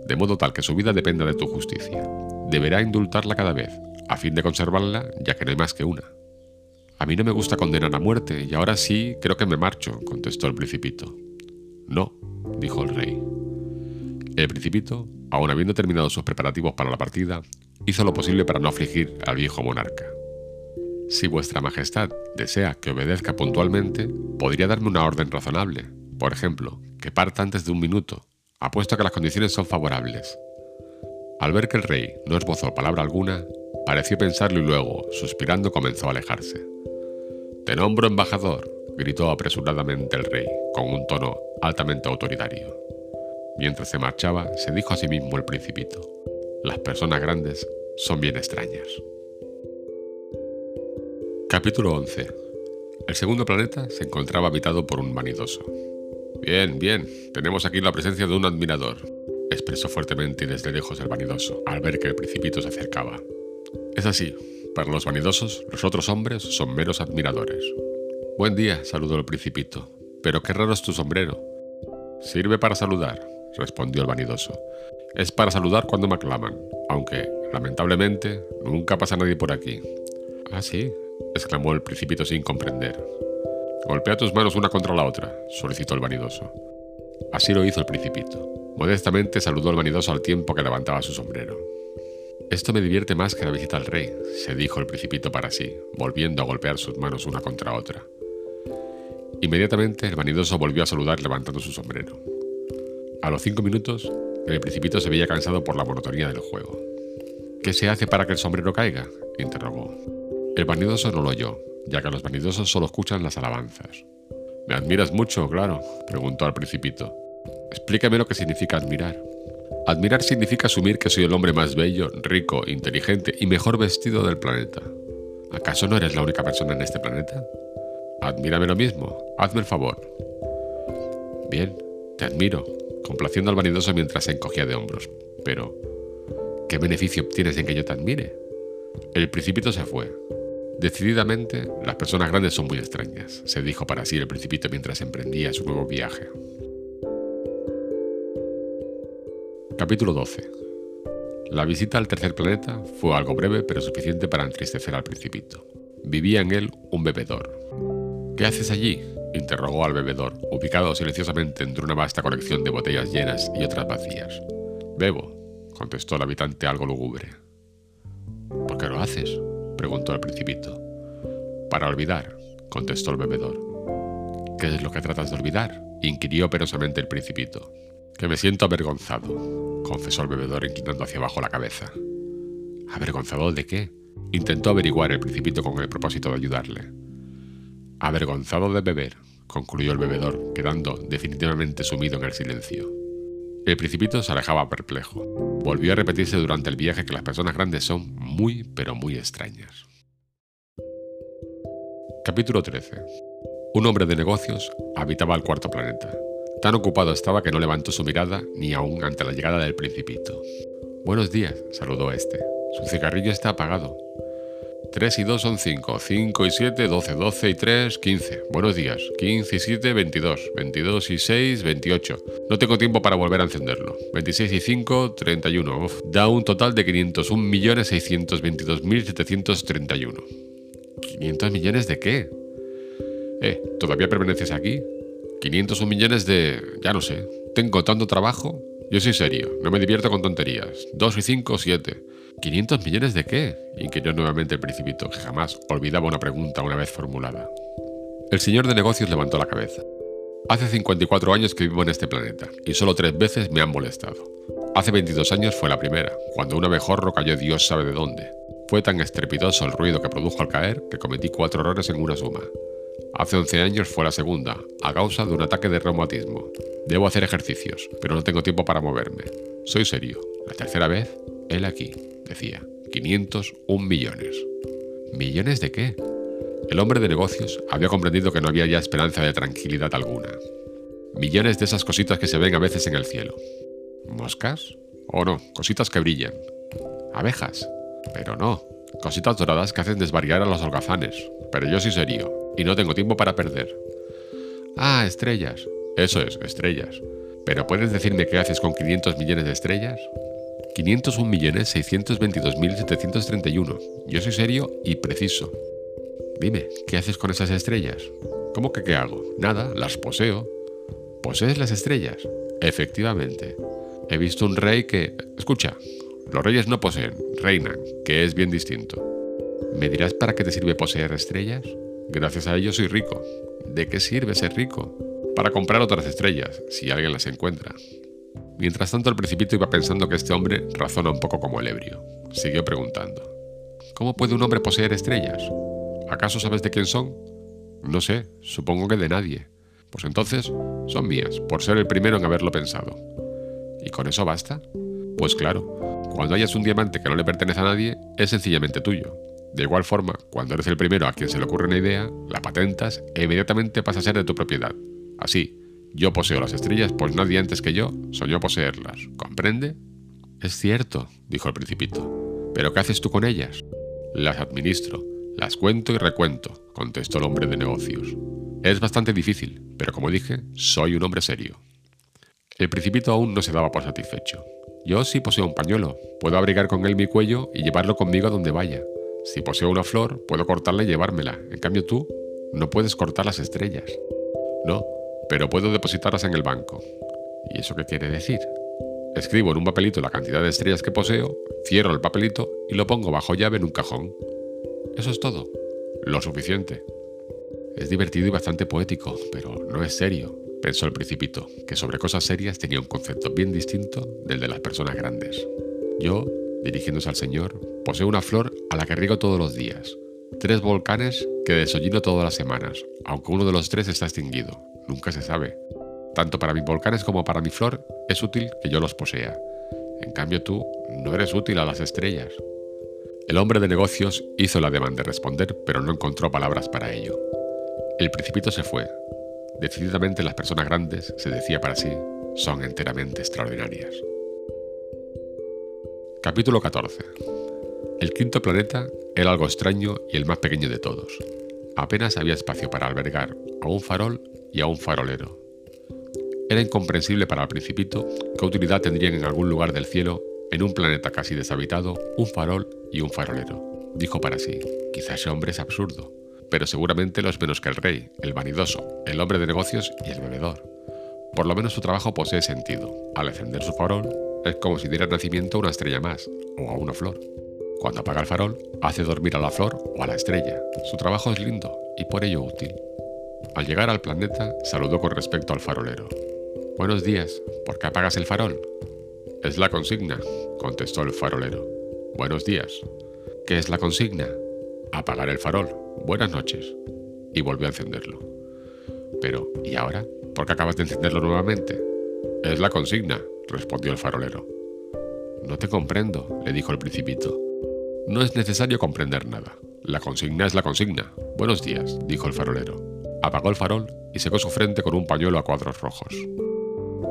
de modo tal que su vida dependa de tu justicia. Deberá indultarla cada vez, a fin de conservarla, ya que no hay más que una. Mí no me gusta condenar a muerte, y ahora sí creo que me marcho, contestó el principito. No, dijo el rey. El principito, aun habiendo terminado sus preparativos para la partida, hizo lo posible para no afligir al viejo monarca. Si vuestra Majestad desea que obedezca puntualmente, podría darme una orden razonable. Por ejemplo, que parta antes de un minuto, apuesto a que las condiciones son favorables. Al ver que el rey no esbozó palabra alguna, pareció pensarlo y luego, suspirando, comenzó a alejarse. Te nombro embajador, gritó apresuradamente el rey, con un tono altamente autoritario. Mientras se marchaba, se dijo a sí mismo el principito, las personas grandes son bien extrañas. Capítulo 11. El segundo planeta se encontraba habitado por un vanidoso. Bien, bien, tenemos aquí la presencia de un admirador, expresó fuertemente y desde lejos el vanidoso, al ver que el principito se acercaba. Es así, para los vanidosos, los otros hombres son meros admiradores. Buen día, saludó el principito. Pero qué raro es tu sombrero. Sirve para saludar, respondió el vanidoso. Es para saludar cuando me aclaman, aunque, lamentablemente, nunca pasa nadie por aquí. Ah, sí, exclamó el principito sin comprender. Golpea tus manos una contra la otra, solicitó el vanidoso. Así lo hizo el principito. Modestamente saludó al vanidoso al tiempo que levantaba su sombrero. Esto me divierte más que la visita al rey, se dijo el principito para sí, volviendo a golpear sus manos una contra otra. Inmediatamente el vanidoso volvió a saludar levantando su sombrero. A los cinco minutos, el principito se veía cansado por la monotonía del juego. ¿Qué se hace para que el sombrero caiga? interrogó. El vanidoso no lo oyó, ya que los vanidosos solo escuchan las alabanzas. ¿Me admiras mucho, claro? preguntó al principito. Explícame lo que significa admirar. Admirar significa asumir que soy el hombre más bello, rico, inteligente y mejor vestido del planeta. ¿Acaso no eres la única persona en este planeta? Admírame lo mismo, hazme el favor. Bien, te admiro, complaciendo al vanidoso mientras se encogía de hombros. Pero, ¿qué beneficio obtienes en que yo te admire? El principito se fue, Decididamente, las personas grandes son muy extrañas, se dijo para sí el principito mientras emprendía su nuevo viaje. Capítulo 12. La visita al tercer planeta fue algo breve pero suficiente para entristecer al principito. Vivía en él un bebedor. ¿Qué haces allí? interrogó al bebedor, ubicado silenciosamente entre una vasta colección de botellas llenas y otras vacías. Bebo, contestó el habitante algo lúgubre. ¿Por qué lo haces? preguntó el principito. Para olvidar, contestó el bebedor. ¿Qué es lo que tratas de olvidar? inquirió penosamente el principito. Que me siento avergonzado, confesó el bebedor inclinando hacia abajo la cabeza. ¿Avergonzado de qué? Intentó averiguar el principito con el propósito de ayudarle. Avergonzado de beber, concluyó el bebedor, quedando definitivamente sumido en el silencio. El principito se alejaba perplejo. Volvió a repetirse durante el viaje que las personas grandes son muy, pero muy extrañas. Capítulo 13. Un hombre de negocios habitaba el cuarto planeta. Tan ocupado estaba que no levantó su mirada ni aún ante la llegada del principito. Buenos días, saludó este. Su cigarrillo está apagado. 3 y 2 son 5, 5 y 7, 12, 12 y 3, 15. Buenos días. 15 y 7, 22. 22 y 6, 28. No tengo tiempo para volver a encenderlo. 26 y 5, 31. Uf, da un total de 501.622.731. ¿500 millones de qué? Eh, ¿todavía permaneces aquí? 501 millones de... ya no sé. Tengo tanto trabajo. Yo soy serio, no me divierto con tonterías. 2 y 5, 7. ¿500 millones de qué? inquirió nuevamente el principito, que jamás olvidaba una pregunta una vez formulada. El señor de negocios levantó la cabeza. Hace 54 años que vivo en este planeta, y solo tres veces me han molestado. Hace 22 años fue la primera, cuando un abejorro cayó Dios sabe de dónde. Fue tan estrepitoso el ruido que produjo al caer que cometí cuatro errores en una suma. Hace 11 años fue la segunda, a causa de un ataque de reumatismo. Debo hacer ejercicios, pero no tengo tiempo para moverme. Soy serio. La tercera vez, él aquí decía, 501 millones. ¿Millones de qué? El hombre de negocios había comprendido que no había ya esperanza de tranquilidad alguna. Millones de esas cositas que se ven a veces en el cielo. ¿Moscas? O no, cositas que brillan. ¿Abejas? Pero no, cositas doradas que hacen desvariar a los holgazanes. Pero yo soy serio, y no tengo tiempo para perder. Ah, estrellas. Eso es, estrellas. ¿Pero puedes decirme qué haces con 500 millones de estrellas? 501.622.731. Yo soy serio y preciso. Dime, ¿qué haces con esas estrellas? ¿Cómo que qué hago? Nada, las poseo. ¿Posees las estrellas? Efectivamente. He visto un rey que... Escucha, los reyes no poseen, reinan, que es bien distinto. ¿Me dirás para qué te sirve poseer estrellas? Gracias a ello soy rico. ¿De qué sirve ser rico? Para comprar otras estrellas, si alguien las encuentra. Mientras tanto, el principito iba pensando que este hombre razona un poco como el ebrio. Siguió preguntando. ¿Cómo puede un hombre poseer estrellas? ¿Acaso sabes de quién son? No sé, supongo que de nadie. Pues entonces, son mías, por ser el primero en haberlo pensado. ¿Y con eso basta? Pues claro, cuando hayas un diamante que no le pertenece a nadie, es sencillamente tuyo. De igual forma, cuando eres el primero a quien se le ocurre una idea, la patentas e inmediatamente pasa a ser de tu propiedad. Así, yo poseo las estrellas, pues nadie antes que yo soñó poseerlas. ¿Comprende? Es cierto, dijo el principito. ¿Pero qué haces tú con ellas? Las administro, las cuento y recuento, contestó el hombre de negocios. Es bastante difícil, pero como dije, soy un hombre serio. El principito aún no se daba por satisfecho. Yo sí poseo un pañuelo, puedo abrigar con él mi cuello y llevarlo conmigo a donde vaya. Si poseo una flor, puedo cortarla y llevármela. En cambio tú, no puedes cortar las estrellas. No, pero puedo depositarlas en el banco. ¿Y eso qué quiere decir? Escribo en un papelito la cantidad de estrellas que poseo, cierro el papelito y lo pongo bajo llave en un cajón. Eso es todo. Lo suficiente. Es divertido y bastante poético, pero no es serio, pensó el principito, que sobre cosas serias tenía un concepto bien distinto del de las personas grandes. Yo, dirigiéndose al señor, poseo una flor a la que riego todos los días, tres volcanes que desollino todas las semanas, aunque uno de los tres está extinguido, nunca se sabe. Tanto para mis volcanes como para mi flor es útil que yo los posea. En cambio tú no eres útil a las estrellas. El hombre de negocios hizo la demanda de responder, pero no encontró palabras para ello. El principito se fue. Decididamente las personas grandes, se decía para sí, son enteramente extraordinarias. Capítulo 14. El quinto planeta era algo extraño y el más pequeño de todos. Apenas había espacio para albergar a un farol y a un farolero. Era incomprensible para el principito qué utilidad tendrían en algún lugar del cielo, en un planeta casi deshabitado, un farol y un farolero. Dijo para sí, quizás ese hombre es absurdo, pero seguramente lo es menos que el rey, el vanidoso, el hombre de negocios y el bebedor. Por lo menos su trabajo posee sentido. Al encender su farol, es como si diera nacimiento a una estrella más, o a una flor. Cuando apaga el farol, hace dormir a la flor o a la estrella. Su trabajo es lindo y por ello útil. Al llegar al planeta, saludó con respecto al farolero. Buenos días, ¿por qué apagas el farol? Es la consigna, contestó el farolero. Buenos días. ¿Qué es la consigna? Apagar el farol. Buenas noches. Y volvió a encenderlo. Pero, ¿y ahora? ¿Por qué acabas de encenderlo nuevamente? Es la consigna, respondió el farolero. No te comprendo, le dijo el principito. No es necesario comprender nada. La consigna es la consigna. Buenos días, dijo el farolero apagó el farol y secó su frente con un pañuelo a cuadros rojos.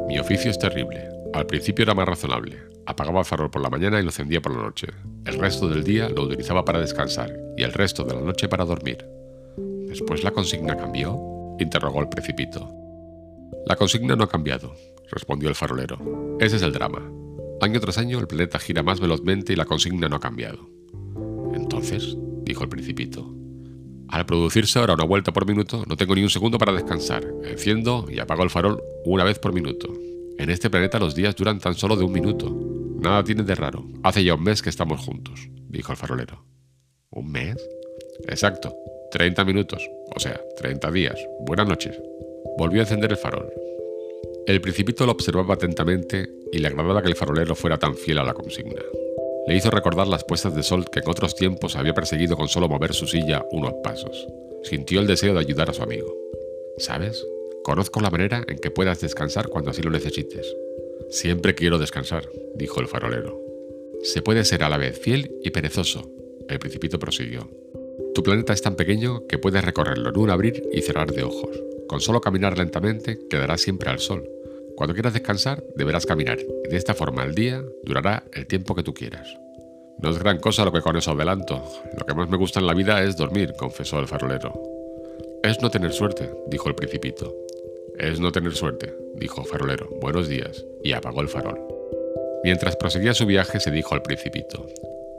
Mi oficio es terrible. Al principio era más razonable. Apagaba el farol por la mañana y lo encendía por la noche. El resto del día lo utilizaba para descansar y el resto de la noche para dormir. ¿Después la consigna cambió? interrogó el precipito. La consigna no ha cambiado, respondió el farolero. Ese es el drama. Año tras año el planeta gira más velozmente y la consigna no ha cambiado. Entonces, dijo el principito, al producirse ahora una vuelta por minuto, no tengo ni un segundo para descansar. Enciendo y apago el farol una vez por minuto. En este planeta los días duran tan solo de un minuto. Nada tiene de raro. Hace ya un mes que estamos juntos, dijo el farolero. ¿Un mes? Exacto. 30 minutos. O sea, 30 días. Buenas noches. Volvió a encender el farol. El principito lo observaba atentamente y le agradaba que el farolero fuera tan fiel a la consigna. Le hizo recordar las puestas de sol que en otros tiempos había perseguido con solo mover su silla unos pasos. Sintió el deseo de ayudar a su amigo. ¿Sabes? Conozco la manera en que puedas descansar cuando así lo necesites. Siempre quiero descansar, dijo el farolero. Se puede ser a la vez fiel y perezoso. El principito prosiguió. Tu planeta es tan pequeño que puedes recorrerlo en un abrir y cerrar de ojos. Con solo caminar lentamente quedarás siempre al sol. Cuando quieras descansar, deberás caminar, y de esta forma el día durará el tiempo que tú quieras. No es gran cosa lo que con eso adelanto. Lo que más me gusta en la vida es dormir, confesó el farolero. Es no tener suerte, dijo el principito. Es no tener suerte, dijo el farolero. Buenos días, y apagó el farol. Mientras proseguía su viaje, se dijo al principito.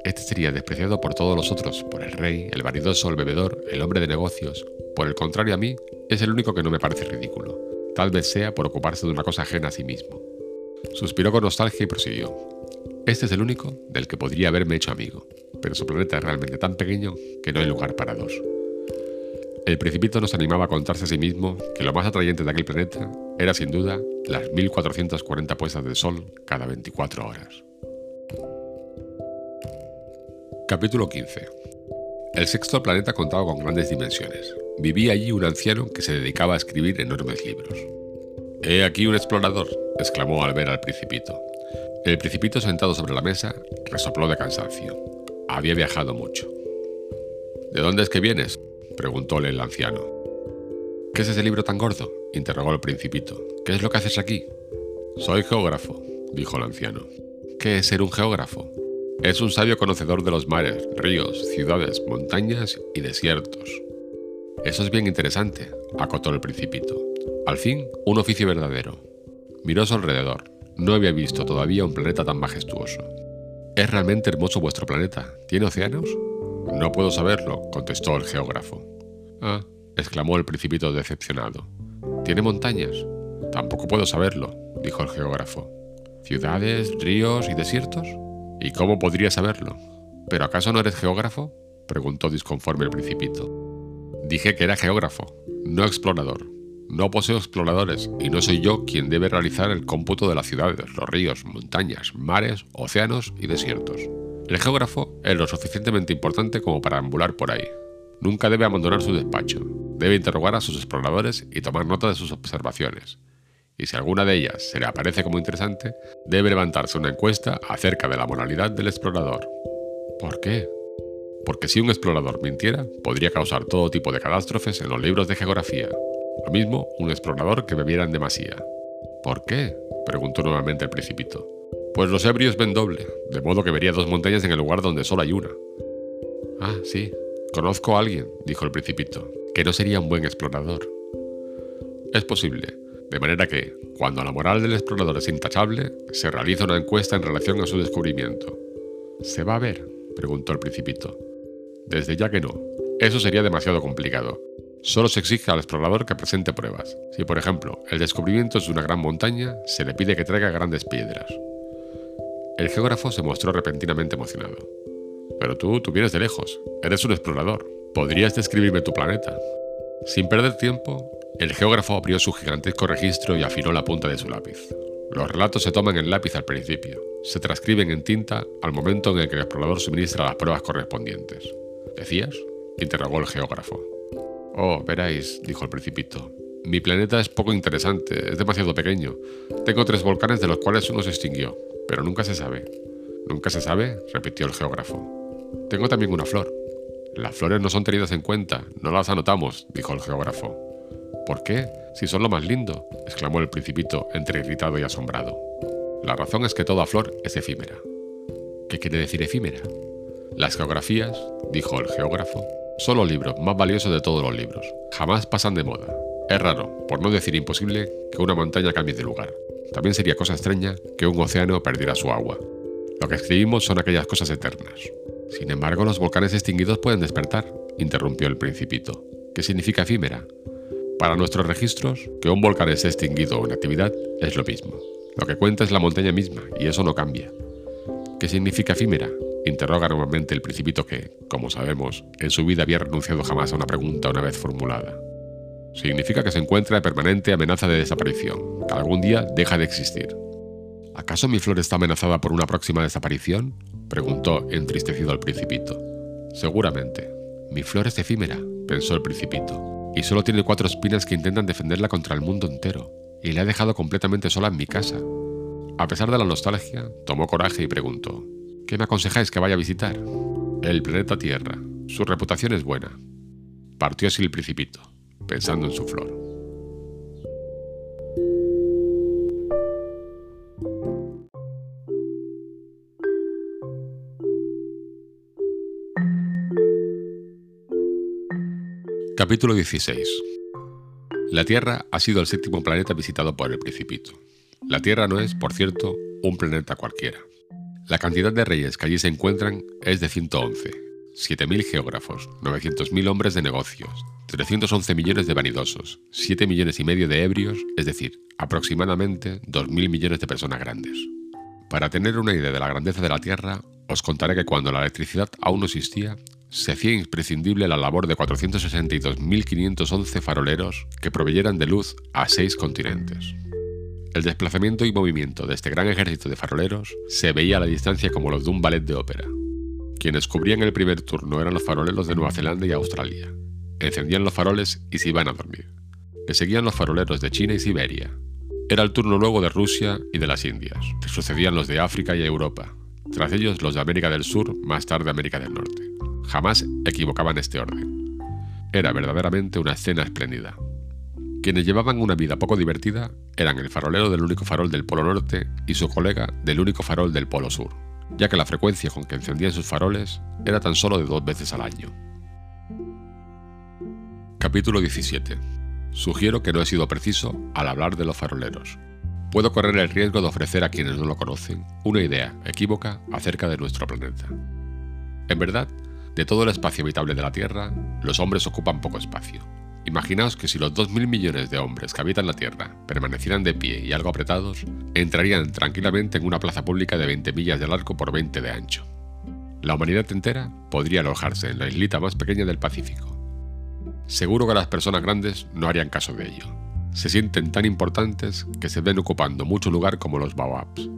Este sería despreciado por todos los otros, por el rey, el vanidoso, el bebedor, el hombre de negocios. Por el contrario a mí, es el único que no me parece ridículo. Tal vez sea por ocuparse de una cosa ajena a sí mismo. Suspiró con nostalgia y prosiguió. Este es el único del que podría haberme hecho amigo, pero su planeta es realmente tan pequeño que no hay lugar para dos. El principito nos animaba a contarse a sí mismo que lo más atrayente de aquel planeta era sin duda las 1440 puestas de sol cada 24 horas. Capítulo 15. El sexto planeta contaba con grandes dimensiones. Vivía allí un anciano que se dedicaba a escribir enormes libros. He aquí un explorador, exclamó al ver al principito. El principito sentado sobre la mesa resopló de cansancio. Había viajado mucho. ¿De dónde es que vienes? preguntóle el anciano. ¿Qué es ese libro tan gordo? interrogó el principito. ¿Qué es lo que haces aquí? Soy geógrafo, dijo el anciano. ¿Qué es ser un geógrafo? Es un sabio conocedor de los mares, ríos, ciudades, montañas y desiertos. Eso es bien interesante, acotó el principito. Al fin, un oficio verdadero. Miró a su alrededor. No había visto todavía un planeta tan majestuoso. Es realmente hermoso vuestro planeta. ¿Tiene océanos? No puedo saberlo, contestó el geógrafo. Ah, exclamó el principito decepcionado. ¿Tiene montañas? Tampoco puedo saberlo, dijo el geógrafo. ¿Ciudades, ríos y desiertos? ¿Y cómo podría saberlo? ¿Pero acaso no eres geógrafo? preguntó disconforme el principito. Dije que era geógrafo, no explorador. No poseo exploradores y no soy yo quien debe realizar el cómputo de las ciudades, los ríos, montañas, mares, océanos y desiertos. El geógrafo es lo suficientemente importante como para ambular por ahí. Nunca debe abandonar su despacho. Debe interrogar a sus exploradores y tomar nota de sus observaciones. Y si alguna de ellas se le aparece como interesante, debe levantarse una encuesta acerca de la moralidad del explorador. ¿Por qué? Porque si un explorador mintiera, podría causar todo tipo de catástrofes en los libros de geografía. Lo mismo un explorador que bebiera en demasía. ¿Por qué? preguntó nuevamente el principito. Pues los ebrios ven doble, de modo que vería dos montañas en el lugar donde solo hay una. Ah, sí, conozco a alguien, dijo el principito, que no sería un buen explorador. Es posible, de manera que, cuando la moral del explorador es intachable, se realiza una encuesta en relación a su descubrimiento. ¿Se va a ver? preguntó el principito. Desde ya que no. Eso sería demasiado complicado. Solo se exige al explorador que presente pruebas. Si, por ejemplo, el descubrimiento es de una gran montaña, se le pide que traiga grandes piedras. El geógrafo se mostró repentinamente emocionado. Pero tú, tú vienes de lejos, eres un explorador. ¿Podrías describirme tu planeta? Sin perder tiempo, el geógrafo abrió su gigantesco registro y afinó la punta de su lápiz. Los relatos se toman en lápiz al principio, se transcriben en tinta al momento en el que el explorador suministra las pruebas correspondientes. ¿Decías? interrogó el geógrafo. Oh, veráis, dijo el principito. Mi planeta es poco interesante, es demasiado pequeño. Tengo tres volcanes de los cuales uno se extinguió pero nunca se sabe. ¿Nunca se sabe? repitió el geógrafo. Tengo también una flor. Las flores no son tenidas en cuenta, no las anotamos, dijo el geógrafo. ¿Por qué? Si son lo más lindo, exclamó el principito entre irritado y asombrado. La razón es que toda flor es efímera. ¿Qué quiere decir efímera? Las geografías, dijo el geógrafo, son los libros más valiosos de todos los libros. Jamás pasan de moda. Es raro, por no decir imposible, que una montaña cambie de lugar. También sería cosa extraña que un océano perdiera su agua. Lo que escribimos son aquellas cosas eternas. Sin embargo, los volcanes extinguidos pueden despertar, interrumpió el principito. ¿Qué significa efímera? Para nuestros registros, que un volcán esté extinguido o en actividad es lo mismo. Lo que cuenta es la montaña misma, y eso no cambia. ¿Qué significa efímera? Interroga nuevamente el principito que, como sabemos, en su vida había renunciado jamás a una pregunta una vez formulada. Significa que se encuentra en permanente amenaza de desaparición, que algún día deja de existir. ¿Acaso mi flor está amenazada por una próxima desaparición? preguntó entristecido el principito. Seguramente. Mi flor es efímera, pensó el principito, y solo tiene cuatro espinas que intentan defenderla contra el mundo entero, y la he dejado completamente sola en mi casa. A pesar de la nostalgia, tomó coraje y preguntó, ¿Qué me aconsejáis que vaya a visitar? El planeta Tierra. Su reputación es buena. Partió así el principito, pensando en su flor. Capítulo 16. La Tierra ha sido el séptimo planeta visitado por el Principito. La Tierra no es, por cierto, un planeta cualquiera. La cantidad de reyes que allí se encuentran es de 111, 7.000 geógrafos, 900.000 hombres de negocios, 311 millones de vanidosos, 7 millones y medio de ebrios, es decir, aproximadamente 2.000 millones de personas grandes. Para tener una idea de la grandeza de la Tierra, os contaré que cuando la electricidad aún no existía, se hacía imprescindible la labor de 462.511 faroleros que proveyeran de luz a seis continentes. El desplazamiento y movimiento de este gran ejército de faroleros se veía a la distancia como los de un ballet de ópera. Quienes cubrían el primer turno eran los faroleros de Nueva Zelanda y Australia. Encendían los faroles y se iban a dormir. Le seguían los faroleros de China y Siberia. Era el turno luego de Rusia y de las Indias. Sucedían los de África y Europa. Tras ellos los de América del Sur, más tarde América del Norte. Jamás equivocaban este orden. Era verdaderamente una escena espléndida. Quienes llevaban una vida poco divertida eran el farolero del único farol del Polo Norte y su colega del único farol del Polo Sur, ya que la frecuencia con que encendían sus faroles era tan solo de dos veces al año. Capítulo 17. Sugiero que no he sido preciso al hablar de los faroleros. Puedo correr el riesgo de ofrecer a quienes no lo conocen una idea equívoca acerca de nuestro planeta. En verdad, de todo el espacio habitable de la Tierra, los hombres ocupan poco espacio, Imaginaos que si los 2.000 millones de hombres que habitan la Tierra permanecieran de pie y algo apretados, entrarían tranquilamente en una plaza pública de 20 millas de largo por 20 de ancho. La humanidad entera podría alojarse en la islita más pequeña del Pacífico. Seguro que las personas grandes no harían caso de ello. Se sienten tan importantes que se ven ocupando mucho lugar como los baobabs.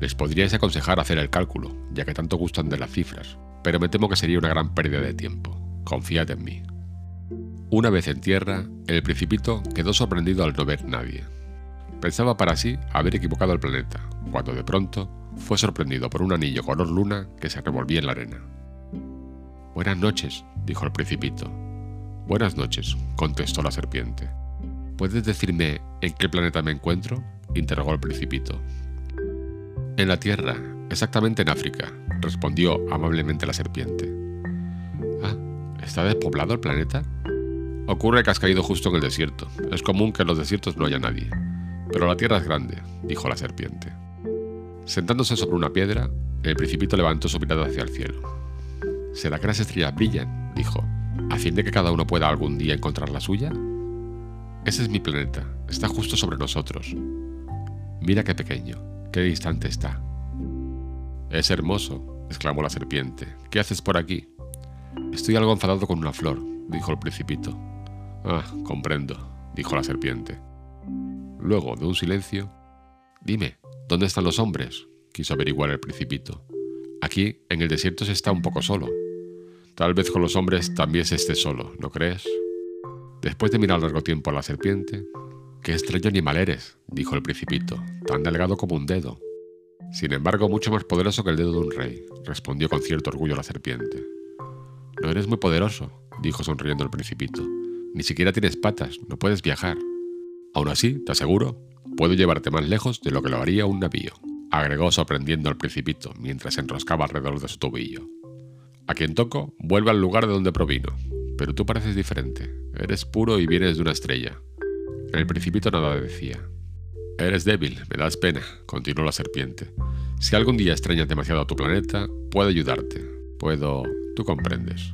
Les podríais aconsejar hacer el cálculo, ya que tanto gustan de las cifras, pero me temo que sería una gran pérdida de tiempo. Confiad en mí. Una vez en tierra, el principito quedó sorprendido al no ver nadie. Pensaba para sí haber equivocado el planeta, cuando de pronto fue sorprendido por un anillo color luna que se revolvía en la arena. Buenas noches, dijo el principito. Buenas noches, contestó la serpiente. ¿Puedes decirme en qué planeta me encuentro? interrogó el principito. En la Tierra, exactamente en África, respondió amablemente la serpiente. Ah, ¿está despoblado el planeta? Ocurre que has caído justo en el desierto. Es común que en los desiertos no haya nadie. Pero la tierra es grande, dijo la serpiente. Sentándose sobre una piedra, el principito levantó su mirada hacia el cielo. ¿Será que las estrellas brillan? dijo, a fin de que cada uno pueda algún día encontrar la suya. Ese es mi planeta, está justo sobre nosotros. Mira qué pequeño, qué distante está. Es hermoso, exclamó la serpiente. ¿Qué haces por aquí? Estoy algo enfadado con una flor, dijo el principito. Ah, comprendo, dijo la serpiente. Luego, de un silencio, Dime, ¿dónde están los hombres? quiso averiguar el principito. Aquí, en el desierto, se está un poco solo. Tal vez con los hombres también se esté solo, ¿no crees? Después de mirar largo tiempo a la serpiente, Qué extraño animal eres, dijo el principito, tan delgado como un dedo. Sin embargo, mucho más poderoso que el dedo de un rey, respondió con cierto orgullo la serpiente. No eres muy poderoso, dijo sonriendo el principito. Ni siquiera tienes patas, no puedes viajar. Aún así, te aseguro, puedo llevarte más lejos de lo que lo haría un navío. agregó sorprendiendo al principito mientras se enroscaba alrededor de su tobillo. A quien toco, vuelve al lugar de donde provino, pero tú pareces diferente, eres puro y vienes de una estrella. El principito nada decía. Eres débil, me das pena, continuó la serpiente. Si algún día extrañas demasiado a tu planeta, puedo ayudarte. Puedo... tú comprendes.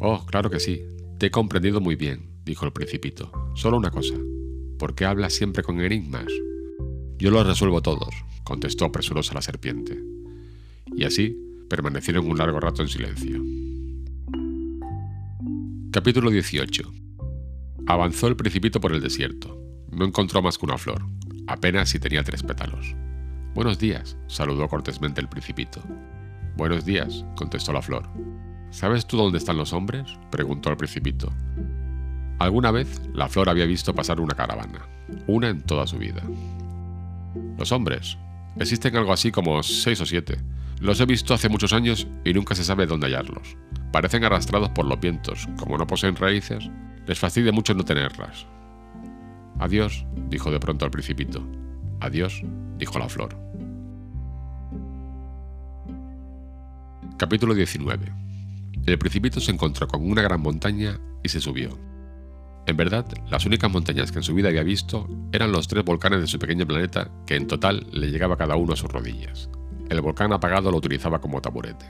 Oh, claro que sí. Te he comprendido muy bien, dijo el principito. Solo una cosa. ¿Por qué hablas siempre con enigmas? Yo los resuelvo todos, contestó presurosa la serpiente. Y así permanecieron un largo rato en silencio. Capítulo 18. Avanzó el principito por el desierto. No encontró más que una flor, apenas si tenía tres pétalos. Buenos días, saludó cortésmente el principito. Buenos días, contestó la flor. ¿Sabes tú dónde están los hombres? preguntó el principito. Alguna vez la flor había visto pasar una caravana, una en toda su vida. Los hombres. Existen algo así como seis o siete. Los he visto hace muchos años y nunca se sabe dónde hallarlos. Parecen arrastrados por los vientos, como no poseen raíces, les fastidia mucho no tenerlas. Adiós, dijo de pronto el principito. Adiós, dijo la flor. Capítulo 19. El principito se encontró con una gran montaña y se subió. En verdad, las únicas montañas que en su vida había visto eran los tres volcanes de su pequeño planeta que en total le llegaba cada uno a sus rodillas. El volcán apagado lo utilizaba como taburete.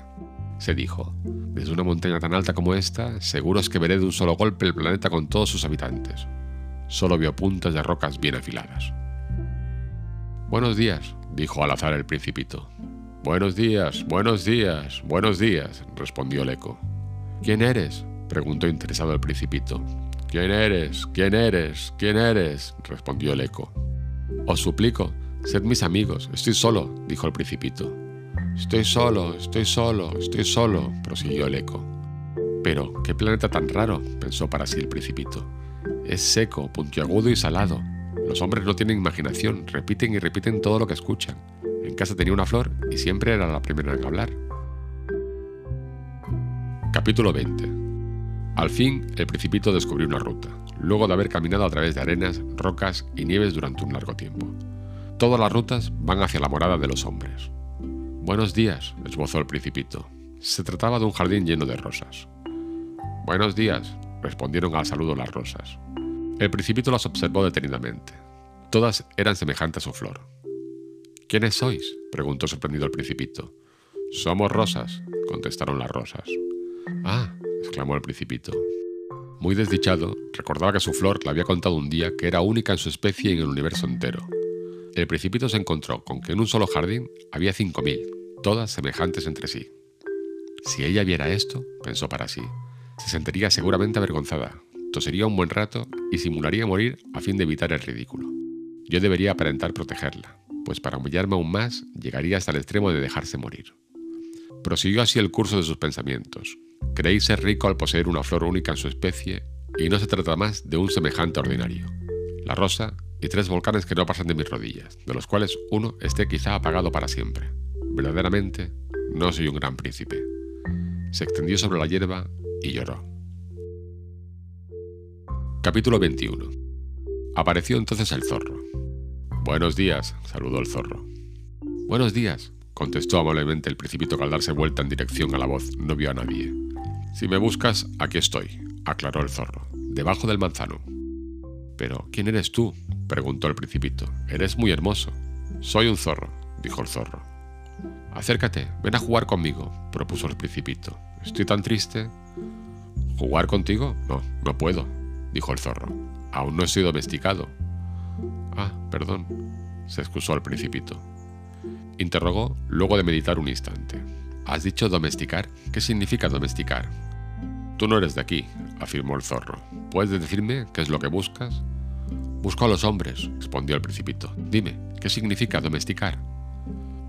Se dijo, desde una montaña tan alta como esta, seguro es que veré de un solo golpe el planeta con todos sus habitantes. Solo vio puntas de rocas bien afiladas. Buenos días, dijo al azar el principito. Buenos días, buenos días, buenos días, respondió el eco. ¿Quién eres? preguntó interesado el principito. ¿Quién eres? ¿Quién eres? ¿Quién eres? respondió el eco. Os suplico, sed mis amigos, estoy solo, dijo el principito. Estoy solo, estoy solo, estoy solo, prosiguió el eco. Pero, qué planeta tan raro, pensó para sí el principito. Es seco, puntiagudo y salado. Los hombres no tienen imaginación, repiten y repiten todo lo que escuchan. En casa tenía una flor y siempre era la primera en hablar. Capítulo 20 al fin, el principito descubrió una ruta, luego de haber caminado a través de arenas, rocas y nieves durante un largo tiempo. Todas las rutas van hacia la morada de los hombres. Buenos días, esbozó el principito. Se trataba de un jardín lleno de rosas. Buenos días, respondieron al saludo las rosas. El principito las observó detenidamente. Todas eran semejantes a su flor. ¿Quiénes sois? preguntó sorprendido el principito. Somos rosas, contestaron las rosas. Ah, exclamó el principito. Muy desdichado, recordaba que su flor le había contado un día que era única en su especie y en el universo entero. El principito se encontró con que en un solo jardín había cinco mil, todas semejantes entre sí. Si ella viera esto, pensó para sí, se sentiría seguramente avergonzada, tosería un buen rato y simularía morir a fin de evitar el ridículo. Yo debería aparentar protegerla, pues para humillarme aún más llegaría hasta el extremo de dejarse morir. Prosiguió así el curso de sus pensamientos, Creí ser rico al poseer una flor única en su especie, y no se trata más de un semejante ordinario. La rosa y tres volcanes que no pasan de mis rodillas, de los cuales uno esté quizá apagado para siempre. Verdaderamente, no soy un gran príncipe. Se extendió sobre la hierba y lloró. Capítulo 21. Apareció entonces el zorro. Buenos días, saludó el zorro. Buenos días, contestó amablemente el principito al darse vuelta en dirección a la voz. No vio a nadie. Si me buscas, aquí estoy, aclaró el zorro, debajo del manzano. Pero, ¿quién eres tú? preguntó el principito. Eres muy hermoso. Soy un zorro, dijo el zorro. Acércate, ven a jugar conmigo, propuso el principito. Estoy tan triste. ¿Jugar contigo? No, no puedo, dijo el zorro. Aún no he sido domesticado. Ah, perdón, se excusó el principito. Interrogó luego de meditar un instante. ¿Has dicho domesticar? ¿Qué significa domesticar? Tú no eres de aquí, afirmó el zorro. ¿Puedes decirme qué es lo que buscas? Busco a los hombres, respondió el principito. Dime, ¿qué significa domesticar?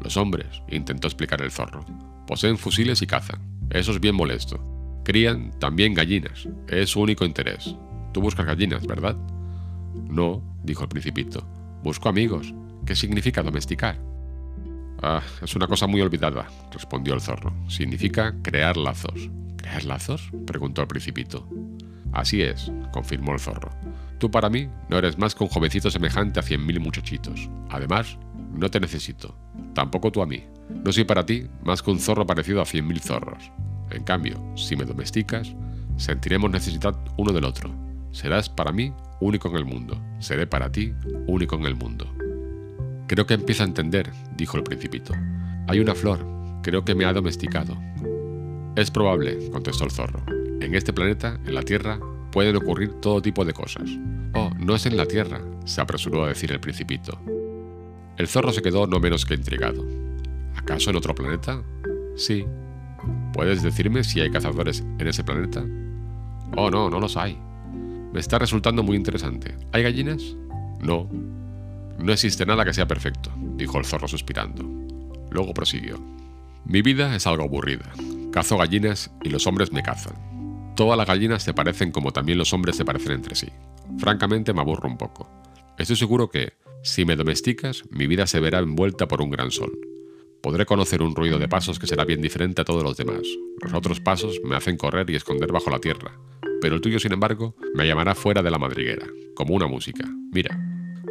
Los hombres, intentó explicar el zorro, poseen fusiles y cazan. Eso es bien molesto. Crían también gallinas. Es su único interés. Tú buscas gallinas, ¿verdad? No, dijo el principito. Busco amigos. ¿Qué significa domesticar? Ah, es una cosa muy olvidada, respondió el zorro. Significa crear lazos. ¿Crear lazos? preguntó el principito. Así es, confirmó el zorro. Tú para mí no eres más que un jovencito semejante a cien mil muchachitos. Además, no te necesito. tampoco tú a mí. No soy para ti más que un zorro parecido a cien mil zorros. En cambio, si me domesticas, sentiremos necesidad uno del otro. Serás para mí único en el mundo. Seré para ti único en el mundo. Creo que empieza a entender, dijo el principito. Hay una flor, creo que me ha domesticado. Es probable, contestó el zorro. En este planeta, en la Tierra, pueden ocurrir todo tipo de cosas. Oh, no es en la Tierra, se apresuró a decir el principito. El zorro se quedó no menos que intrigado. ¿Acaso en otro planeta? Sí. ¿Puedes decirme si hay cazadores en ese planeta? Oh, no, no los hay. Está resultando muy interesante. ¿Hay gallinas? No. No existe nada que sea perfecto, dijo el zorro suspirando. Luego prosiguió. Mi vida es algo aburrida. Cazo gallinas y los hombres me cazan. Todas las gallinas se parecen como también los hombres se parecen entre sí. Francamente me aburro un poco. Estoy seguro que, si me domesticas, mi vida se verá envuelta por un gran sol. Podré conocer un ruido de pasos que será bien diferente a todos los demás. Los otros pasos me hacen correr y esconder bajo la tierra, pero el tuyo, sin embargo, me llamará fuera de la madriguera, como una música. Mira,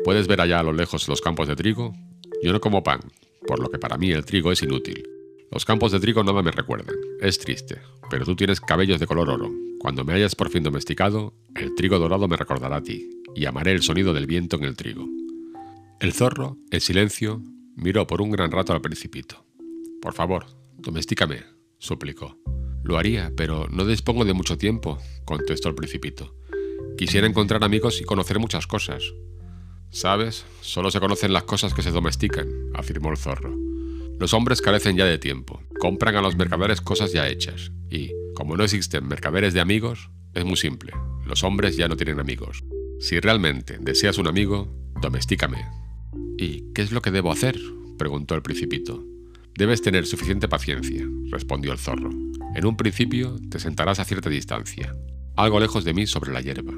¿puedes ver allá a lo lejos los campos de trigo? Yo no como pan, por lo que para mí el trigo es inútil. Los campos de trigo nada me recuerdan, es triste, pero tú tienes cabellos de color oro. Cuando me hayas por fin domesticado, el trigo dorado me recordará a ti, y amaré el sonido del viento en el trigo. El zorro, en silencio, Miró por un gran rato al principito. Por favor, domestícame, suplicó. Lo haría, pero no dispongo de mucho tiempo, contestó el principito. Quisiera encontrar amigos y conocer muchas cosas. Sabes, solo se conocen las cosas que se domestican, afirmó el zorro. Los hombres carecen ya de tiempo, compran a los mercaderes cosas ya hechas, y, como no existen mercaderes de amigos, es muy simple, los hombres ya no tienen amigos. Si realmente deseas un amigo, domestícame, ¿Y qué es lo que debo hacer? preguntó el principito. Debes tener suficiente paciencia, respondió el zorro. En un principio te sentarás a cierta distancia, algo lejos de mí sobre la hierba.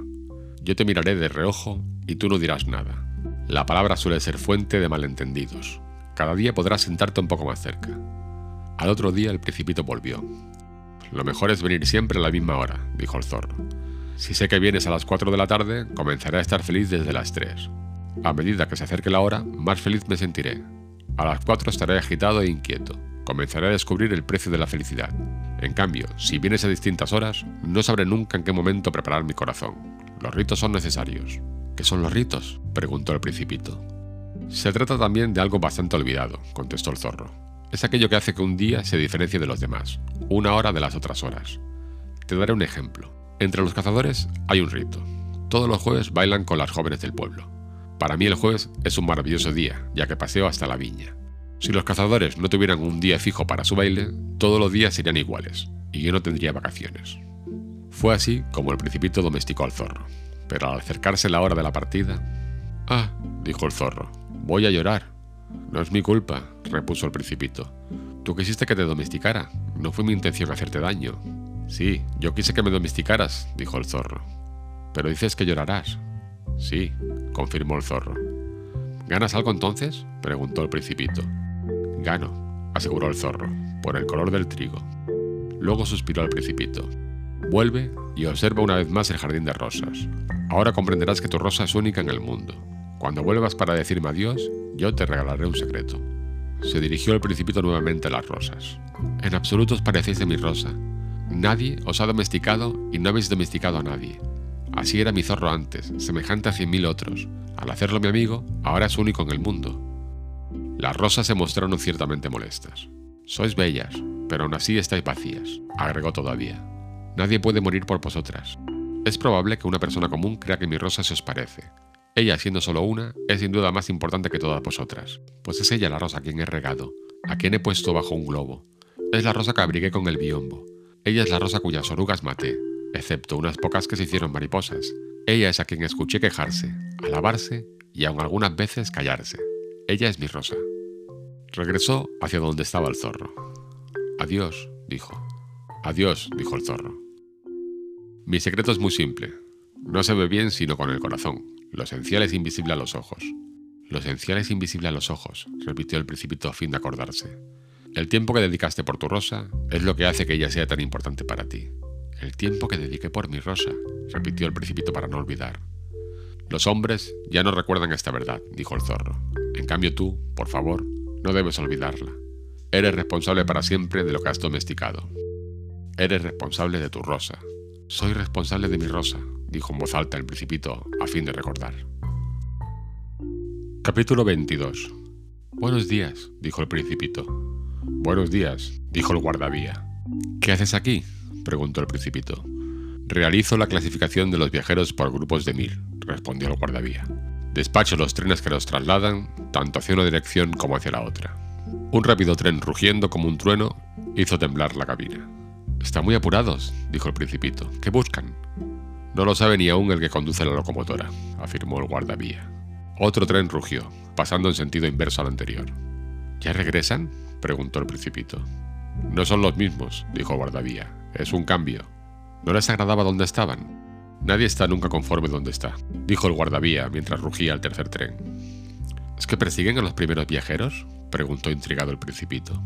Yo te miraré de reojo y tú no dirás nada. La palabra suele ser fuente de malentendidos. Cada día podrás sentarte un poco más cerca. Al otro día el principito volvió. Lo mejor es venir siempre a la misma hora, dijo el zorro. Si sé que vienes a las 4 de la tarde, comenzaré a estar feliz desde las 3. A medida que se acerque la hora, más feliz me sentiré. A las 4 estaré agitado e inquieto. Comenzaré a descubrir el precio de la felicidad. En cambio, si vienes a distintas horas, no sabré nunca en qué momento preparar mi corazón. Los ritos son necesarios. ¿Qué son los ritos? preguntó el principito. Se trata también de algo bastante olvidado, contestó el zorro. Es aquello que hace que un día se diferencie de los demás, una hora de las otras horas. Te daré un ejemplo. Entre los cazadores hay un rito. Todos los jueves bailan con las jóvenes del pueblo. Para mí el jueves es un maravilloso día, ya que paseo hasta la viña. Si los cazadores no tuvieran un día fijo para su baile, todos los días serían iguales, y yo no tendría vacaciones. Fue así como el principito domesticó al zorro, pero al acercarse la hora de la partida... Ah, dijo el zorro, voy a llorar. No es mi culpa, repuso el principito. Tú quisiste que te domesticara, no fue mi intención hacerte daño. Sí, yo quise que me domesticaras, dijo el zorro. Pero dices que llorarás. Sí, confirmó el zorro. ¿Ganas algo entonces? preguntó el principito. Gano, aseguró el zorro, por el color del trigo. Luego suspiró el principito. Vuelve y observa una vez más el jardín de rosas. Ahora comprenderás que tu rosa es única en el mundo. Cuando vuelvas para decirme adiós, yo te regalaré un secreto. Se dirigió el principito nuevamente a las rosas. En absoluto os parecéis de mi rosa. Nadie os ha domesticado y no habéis domesticado a nadie. Así era mi zorro antes, semejante a cien mil otros. Al hacerlo mi amigo, ahora es único en el mundo. Las rosas se mostraron ciertamente molestas. Sois bellas, pero aún así estáis vacías, agregó todavía. Nadie puede morir por vosotras. Es probable que una persona común crea que mi rosa se os parece. Ella, siendo solo una, es sin duda más importante que todas vosotras, pues es ella la rosa a quien he regado, a quien he puesto bajo un globo. Es la rosa que abrigué con el biombo. Ella es la rosa cuyas orugas maté, excepto unas pocas que se hicieron mariposas. Ella es a quien escuché quejarse, alabarse y aun algunas veces callarse. Ella es mi rosa. Regresó hacia donde estaba el zorro. Adiós, dijo. Adiós, dijo el zorro. Mi secreto es muy simple. No se ve bien sino con el corazón. Lo esencial es invisible a los ojos. Lo esencial es invisible a los ojos, repitió el principito a fin de acordarse. El tiempo que dedicaste por tu rosa es lo que hace que ella sea tan importante para ti. El tiempo que dediqué por mi rosa, repitió el principito para no olvidar. Los hombres ya no recuerdan esta verdad, dijo el zorro. En cambio tú, por favor, no debes olvidarla. Eres responsable para siempre de lo que has domesticado. Eres responsable de tu rosa. Soy responsable de mi rosa, dijo en voz alta el principito a fin de recordar. Capítulo 22 Buenos días, dijo el principito. Buenos días, dijo el guardavía. ¿Qué haces aquí? Preguntó el principito. Realizo la clasificación de los viajeros por grupos de mil, respondió el guardavía. Despacho los trenes que los trasladan, tanto hacia una dirección como hacia la otra. Un rápido tren rugiendo como un trueno hizo temblar la cabina. Están muy apurados, dijo el principito. ¿Qué buscan? No lo sabe ni aún el que conduce la locomotora, afirmó el guardavía. Otro tren rugió, pasando en sentido inverso al anterior. ¿Ya regresan? preguntó el principito. No son los mismos, dijo guardavía. Es un cambio. ¿No les agradaba donde estaban? Nadie está nunca conforme donde está, dijo el guardavía mientras rugía el tercer tren. ¿Es que persiguen a los primeros viajeros? preguntó intrigado el principito.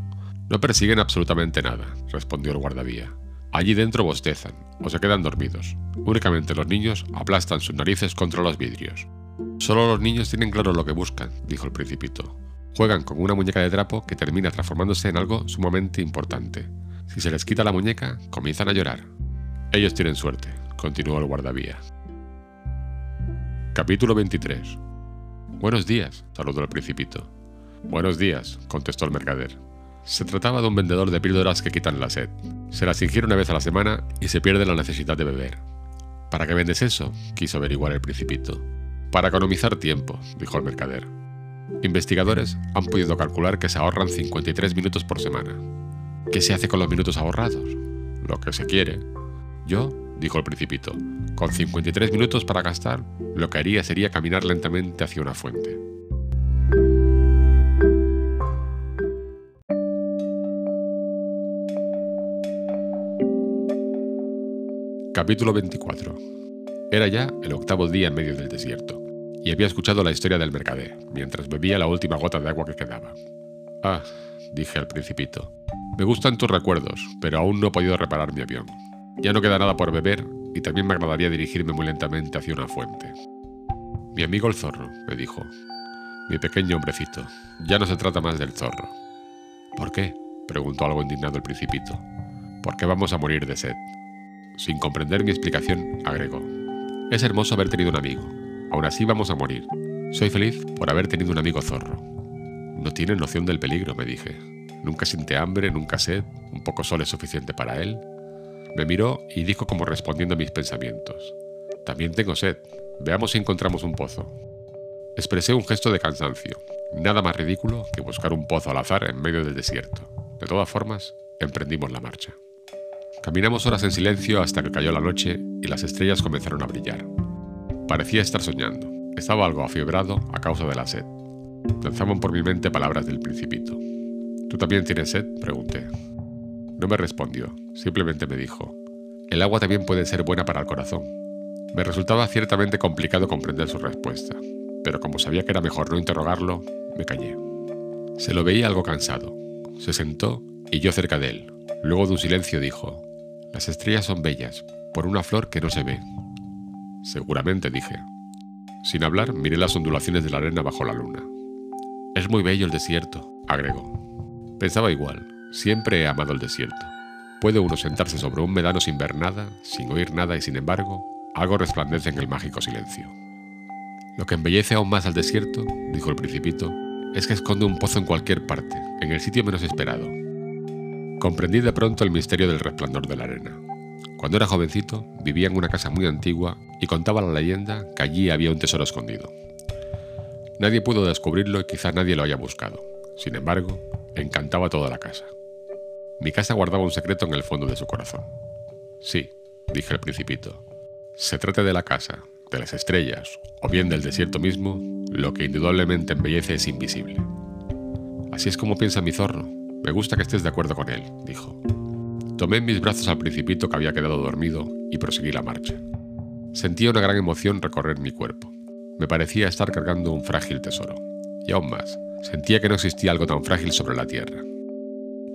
No persiguen absolutamente nada, respondió el guardavía. Allí dentro bostezan o se quedan dormidos. Únicamente los niños aplastan sus narices contra los vidrios. Solo los niños tienen claro lo que buscan, dijo el principito. Juegan con una muñeca de trapo que termina transformándose en algo sumamente importante. Si se les quita la muñeca, comienzan a llorar. Ellos tienen suerte, continuó el guardavía. Capítulo 23 Buenos días, saludó el principito. Buenos días, contestó el mercader. Se trataba de un vendedor de píldoras que quitan la sed. Se las ingiere una vez a la semana y se pierde la necesidad de beber. ¿Para qué vendes eso? quiso averiguar el principito. Para economizar tiempo, dijo el mercader. Investigadores han podido calcular que se ahorran 53 minutos por semana. ¿Qué se hace con los minutos ahorrados? Lo que se quiere. Yo, dijo el principito, con 53 minutos para gastar, lo que haría sería caminar lentamente hacia una fuente. Capítulo 24. Era ya el octavo día en medio del desierto, y había escuchado la historia del mercader, mientras bebía la última gota de agua que quedaba. Ah, dije al principito, me gustan tus recuerdos, pero aún no he podido reparar mi avión. Ya no queda nada por beber, y también me agradaría dirigirme muy lentamente hacia una fuente. Mi amigo el zorro, me dijo. Mi pequeño hombrecito, ya no se trata más del zorro. ¿Por qué? preguntó algo indignado el principito. ¿Por qué vamos a morir de sed? Sin comprender mi explicación, agregó. Es hermoso haber tenido un amigo. Aún así vamos a morir. Soy feliz por haber tenido un amigo zorro. No tiene noción del peligro, me dije. Nunca siente hambre, nunca sed, un poco sol es suficiente para él. Me miró y dijo como respondiendo a mis pensamientos. También tengo sed. Veamos si encontramos un pozo. Expresé un gesto de cansancio. Nada más ridículo que buscar un pozo al azar en medio del desierto. De todas formas, emprendimos la marcha. Caminamos horas en silencio hasta que cayó la noche y las estrellas comenzaron a brillar. Parecía estar soñando. Estaba algo afiebrado a causa de la sed. Lanzaban por mi mente palabras del principito. ¿Tú también tienes sed? pregunté. No me respondió, simplemente me dijo, el agua también puede ser buena para el corazón. Me resultaba ciertamente complicado comprender su respuesta, pero como sabía que era mejor no interrogarlo, me callé. Se lo veía algo cansado. Se sentó y yo cerca de él. Luego de un silencio dijo, las estrellas son bellas, por una flor que no se ve. Seguramente, dije. Sin hablar, miré las ondulaciones de la arena bajo la luna. Es muy bello el desierto, agregó. Pensaba igual, siempre he amado el desierto. Puede uno sentarse sobre un medano sin ver nada, sin oír nada y sin embargo, algo resplandece en el mágico silencio. Lo que embellece aún más al desierto, dijo el principito, es que esconde un pozo en cualquier parte, en el sitio menos esperado, Comprendí de pronto el misterio del resplandor de la arena. Cuando era jovencito, vivía en una casa muy antigua y contaba la leyenda que allí había un tesoro escondido. Nadie pudo descubrirlo y quizá nadie lo haya buscado. Sin embargo, encantaba toda la casa. Mi casa guardaba un secreto en el fondo de su corazón. Sí, dije el principito. Se trate de la casa, de las estrellas o bien del desierto mismo, lo que indudablemente embellece es invisible. Así es como piensa mi zorro, me gusta que estés de acuerdo con él, dijo. Tomé mis brazos al principito que había quedado dormido y proseguí la marcha. Sentía una gran emoción recorrer mi cuerpo. Me parecía estar cargando un frágil tesoro. Y aún más, sentía que no existía algo tan frágil sobre la tierra.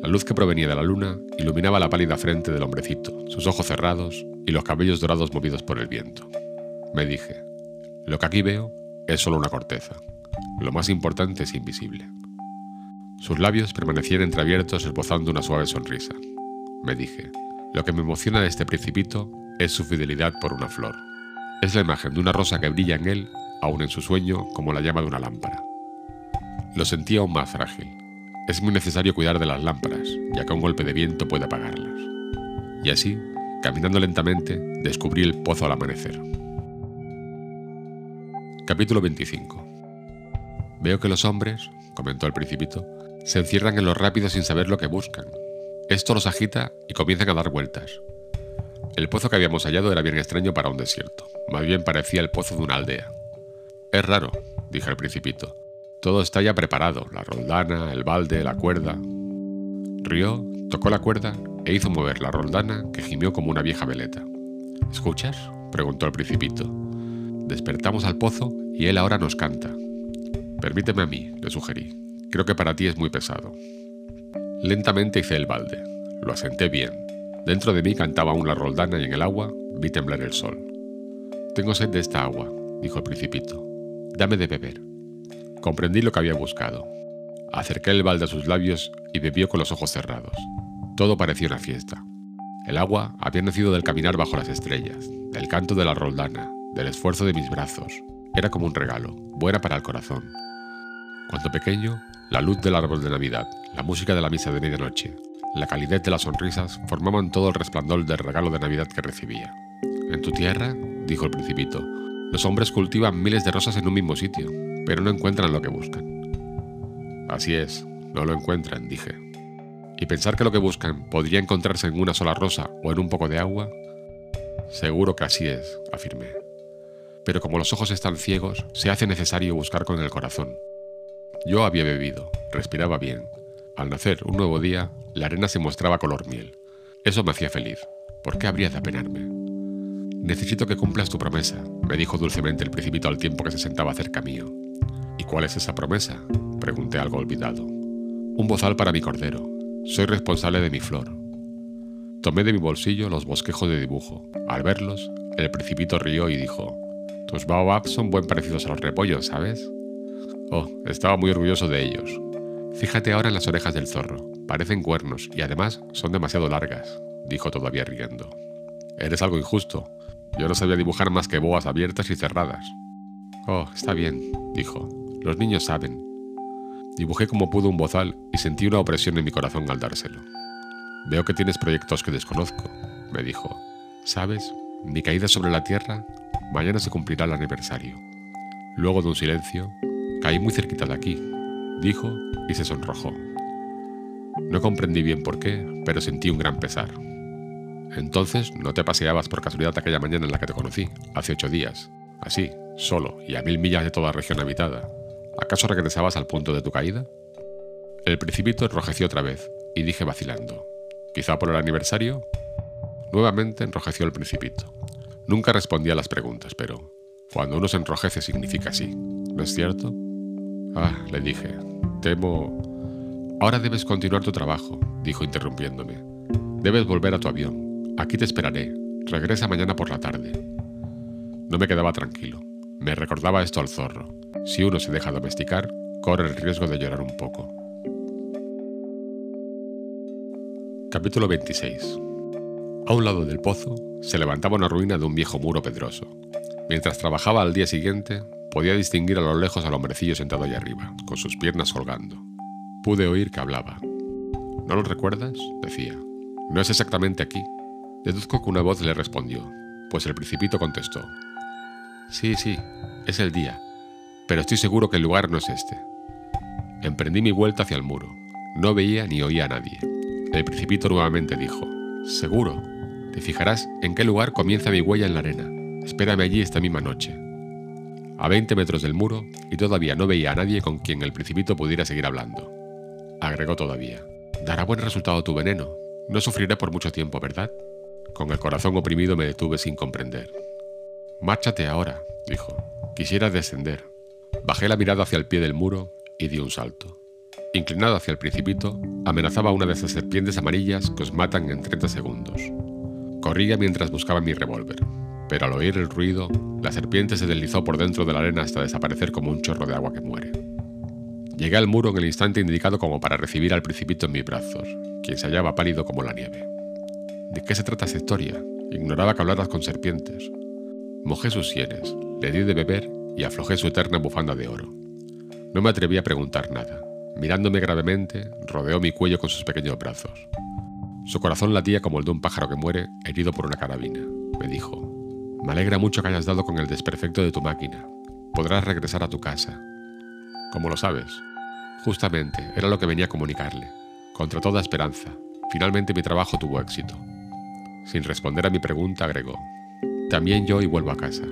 La luz que provenía de la luna iluminaba la pálida frente del hombrecito, sus ojos cerrados y los cabellos dorados movidos por el viento. Me dije, lo que aquí veo es solo una corteza. Lo más importante es invisible. Sus labios permanecían entreabiertos esbozando una suave sonrisa. Me dije, lo que me emociona de este principito es su fidelidad por una flor. Es la imagen de una rosa que brilla en él, aún en su sueño, como la llama de una lámpara. Lo sentía aún más frágil. Es muy necesario cuidar de las lámparas, ya que un golpe de viento puede apagarlas. Y así, caminando lentamente, descubrí el pozo al amanecer. Capítulo 25 Veo que los hombres, comentó el principito, se encierran en lo rápido sin saber lo que buscan. Esto los agita y comienzan a dar vueltas. El pozo que habíamos hallado era bien extraño para un desierto. Más bien parecía el pozo de una aldea. Es raro, dije al principito. Todo está ya preparado, la roldana, el balde, la cuerda. Rió, tocó la cuerda e hizo mover la roldana que gimió como una vieja veleta. ¿Escuchas? preguntó el principito. Despertamos al pozo y él ahora nos canta. Permíteme a mí, le sugerí. Creo que para ti es muy pesado. Lentamente hice el balde. Lo asenté bien. Dentro de mí cantaba la roldana y en el agua vi temblar el sol. Tengo sed de esta agua, dijo el principito. Dame de beber. Comprendí lo que había buscado. Acerqué el balde a sus labios y bebió con los ojos cerrados. Todo parecía una fiesta. El agua había nacido del caminar bajo las estrellas, del canto de la roldana, del esfuerzo de mis brazos. Era como un regalo, buena para el corazón. Cuando pequeño, la luz del árbol de Navidad, la música de la misa de medianoche, la calidez de las sonrisas formaban todo el resplandor del regalo de Navidad que recibía. En tu tierra, dijo el principito, los hombres cultivan miles de rosas en un mismo sitio, pero no encuentran lo que buscan. Así es, no lo encuentran, dije. ¿Y pensar que lo que buscan podría encontrarse en una sola rosa o en un poco de agua? Seguro que así es, afirmé. Pero como los ojos están ciegos, se hace necesario buscar con el corazón. Yo había bebido, respiraba bien, al nacer un nuevo día, la arena se mostraba color miel. Eso me hacía feliz. ¿Por qué habría de apenarme? Necesito que cumplas tu promesa, me dijo dulcemente el principito al tiempo que se sentaba cerca mío. ¿Y cuál es esa promesa? Pregunté algo olvidado. Un bozal para mi cordero. Soy responsable de mi flor. Tomé de mi bolsillo los bosquejos de dibujo. Al verlos, el principito rió y dijo, Tus baobabs son buen parecidos a los repollos, ¿sabes? Oh, estaba muy orgulloso de ellos. Fíjate ahora en las orejas del zorro. Parecen cuernos y además son demasiado largas, dijo todavía riendo. Eres algo injusto. Yo no sabía dibujar más que boas abiertas y cerradas. Oh, está bien, dijo. Los niños saben. Dibujé como pudo un bozal y sentí una opresión en mi corazón al dárselo. Veo que tienes proyectos que desconozco, me dijo. ¿Sabes? Mi caída sobre la tierra, mañana se cumplirá el aniversario. Luego de un silencio, caí muy cerquita de aquí, dijo y se sonrojó. No comprendí bien por qué, pero sentí un gran pesar. Entonces, ¿no te paseabas por casualidad aquella mañana en la que te conocí, hace ocho días? Así, solo y a mil millas de toda región habitada. ¿Acaso regresabas al punto de tu caída? El principito enrojeció otra vez, y dije vacilando. ¿Quizá por el aniversario? Nuevamente enrojeció el principito. Nunca respondía a las preguntas, pero cuando uno se enrojece significa sí, ¿no es cierto? Ah, le dije, temo... Ahora debes continuar tu trabajo, dijo interrumpiéndome. Debes volver a tu avión. Aquí te esperaré. Regresa mañana por la tarde. No me quedaba tranquilo. Me recordaba esto al zorro. Si uno se deja domesticar, corre el riesgo de llorar un poco. Capítulo 26 A un lado del pozo se levantaba una ruina de un viejo muro pedroso. Mientras trabajaba al día siguiente, Podía distinguir a lo lejos al hombrecillo sentado allá arriba, con sus piernas colgando. Pude oír que hablaba. ¿No lo recuerdas? decía. No es exactamente aquí. Deduzco que una voz le respondió, pues el principito contestó. Sí, sí, es el día, pero estoy seguro que el lugar no es este. Emprendí mi vuelta hacia el muro. No veía ni oía a nadie. El principito nuevamente dijo, Seguro. Te fijarás en qué lugar comienza mi huella en la arena. Espérame allí esta misma noche a 20 metros del muro, y todavía no veía a nadie con quien el principito pudiera seguir hablando. Agregó todavía, dará buen resultado tu veneno. No sufriré por mucho tiempo, ¿verdad? Con el corazón oprimido me detuve sin comprender. Márchate ahora, dijo. Quisiera descender. Bajé la mirada hacia el pie del muro y di un salto. Inclinado hacia el principito, amenazaba una de esas serpientes amarillas que os matan en 30 segundos. Corría mientras buscaba mi revólver, pero al oír el ruido, la serpiente se deslizó por dentro de la arena hasta desaparecer como un chorro de agua que muere. Llegué al muro en el instante indicado como para recibir al principito en mis brazos, quien se hallaba pálido como la nieve. ¿De qué se trata esta historia? Ignoraba que hablaras con serpientes. Mojé sus sienes, le di de beber y aflojé su eterna bufanda de oro. No me atreví a preguntar nada. Mirándome gravemente, rodeó mi cuello con sus pequeños brazos. Su corazón latía como el de un pájaro que muere herido por una carabina. Me dijo, me alegra mucho que hayas dado con el desperfecto de tu máquina. Podrás regresar a tu casa. ¿Cómo lo sabes? Justamente, era lo que venía a comunicarle. Contra toda esperanza, finalmente mi trabajo tuvo éxito. Sin responder a mi pregunta, agregó, también yo y vuelvo a casa.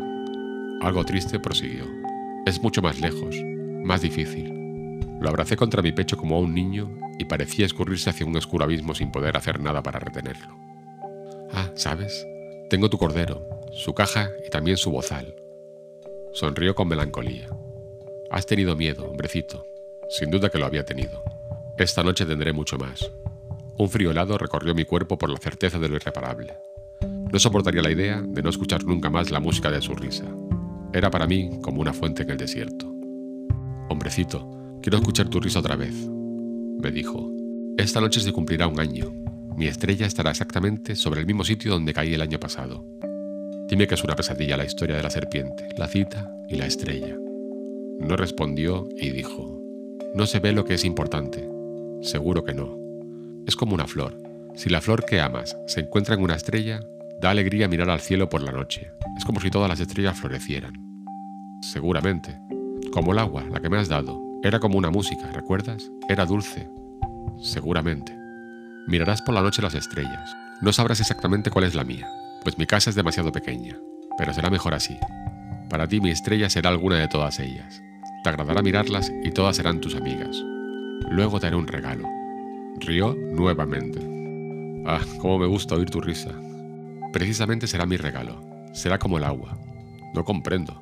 Algo triste prosiguió. Es mucho más lejos, más difícil. Lo abracé contra mi pecho como a un niño y parecía escurrirse hacia un oscuro abismo sin poder hacer nada para retenerlo. Ah, ¿sabes? Tengo tu cordero, su caja y también su bozal. Sonrió con melancolía. Has tenido miedo, hombrecito. Sin duda que lo había tenido. Esta noche tendré mucho más. Un frío helado recorrió mi cuerpo por la certeza de lo irreparable. No soportaría la idea de no escuchar nunca más la música de su risa. Era para mí como una fuente en el desierto. Hombrecito, quiero escuchar tu risa otra vez, me dijo. Esta noche se cumplirá un año. Mi estrella estará exactamente sobre el mismo sitio donde caí el año pasado. Dime que es una pesadilla la historia de la serpiente, la cita y la estrella. No respondió y dijo, no se ve lo que es importante. Seguro que no. Es como una flor. Si la flor que amas se encuentra en una estrella, da alegría mirar al cielo por la noche. Es como si todas las estrellas florecieran. Seguramente. Como el agua, la que me has dado. Era como una música, ¿recuerdas? Era dulce. Seguramente. Mirarás por la noche las estrellas. No sabrás exactamente cuál es la mía, pues mi casa es demasiado pequeña, pero será mejor así. Para ti mi estrella será alguna de todas ellas. Te agradará mirarlas y todas serán tus amigas. Luego te haré un regalo. Rió nuevamente. Ah, cómo me gusta oír tu risa. Precisamente será mi regalo. Será como el agua. No comprendo.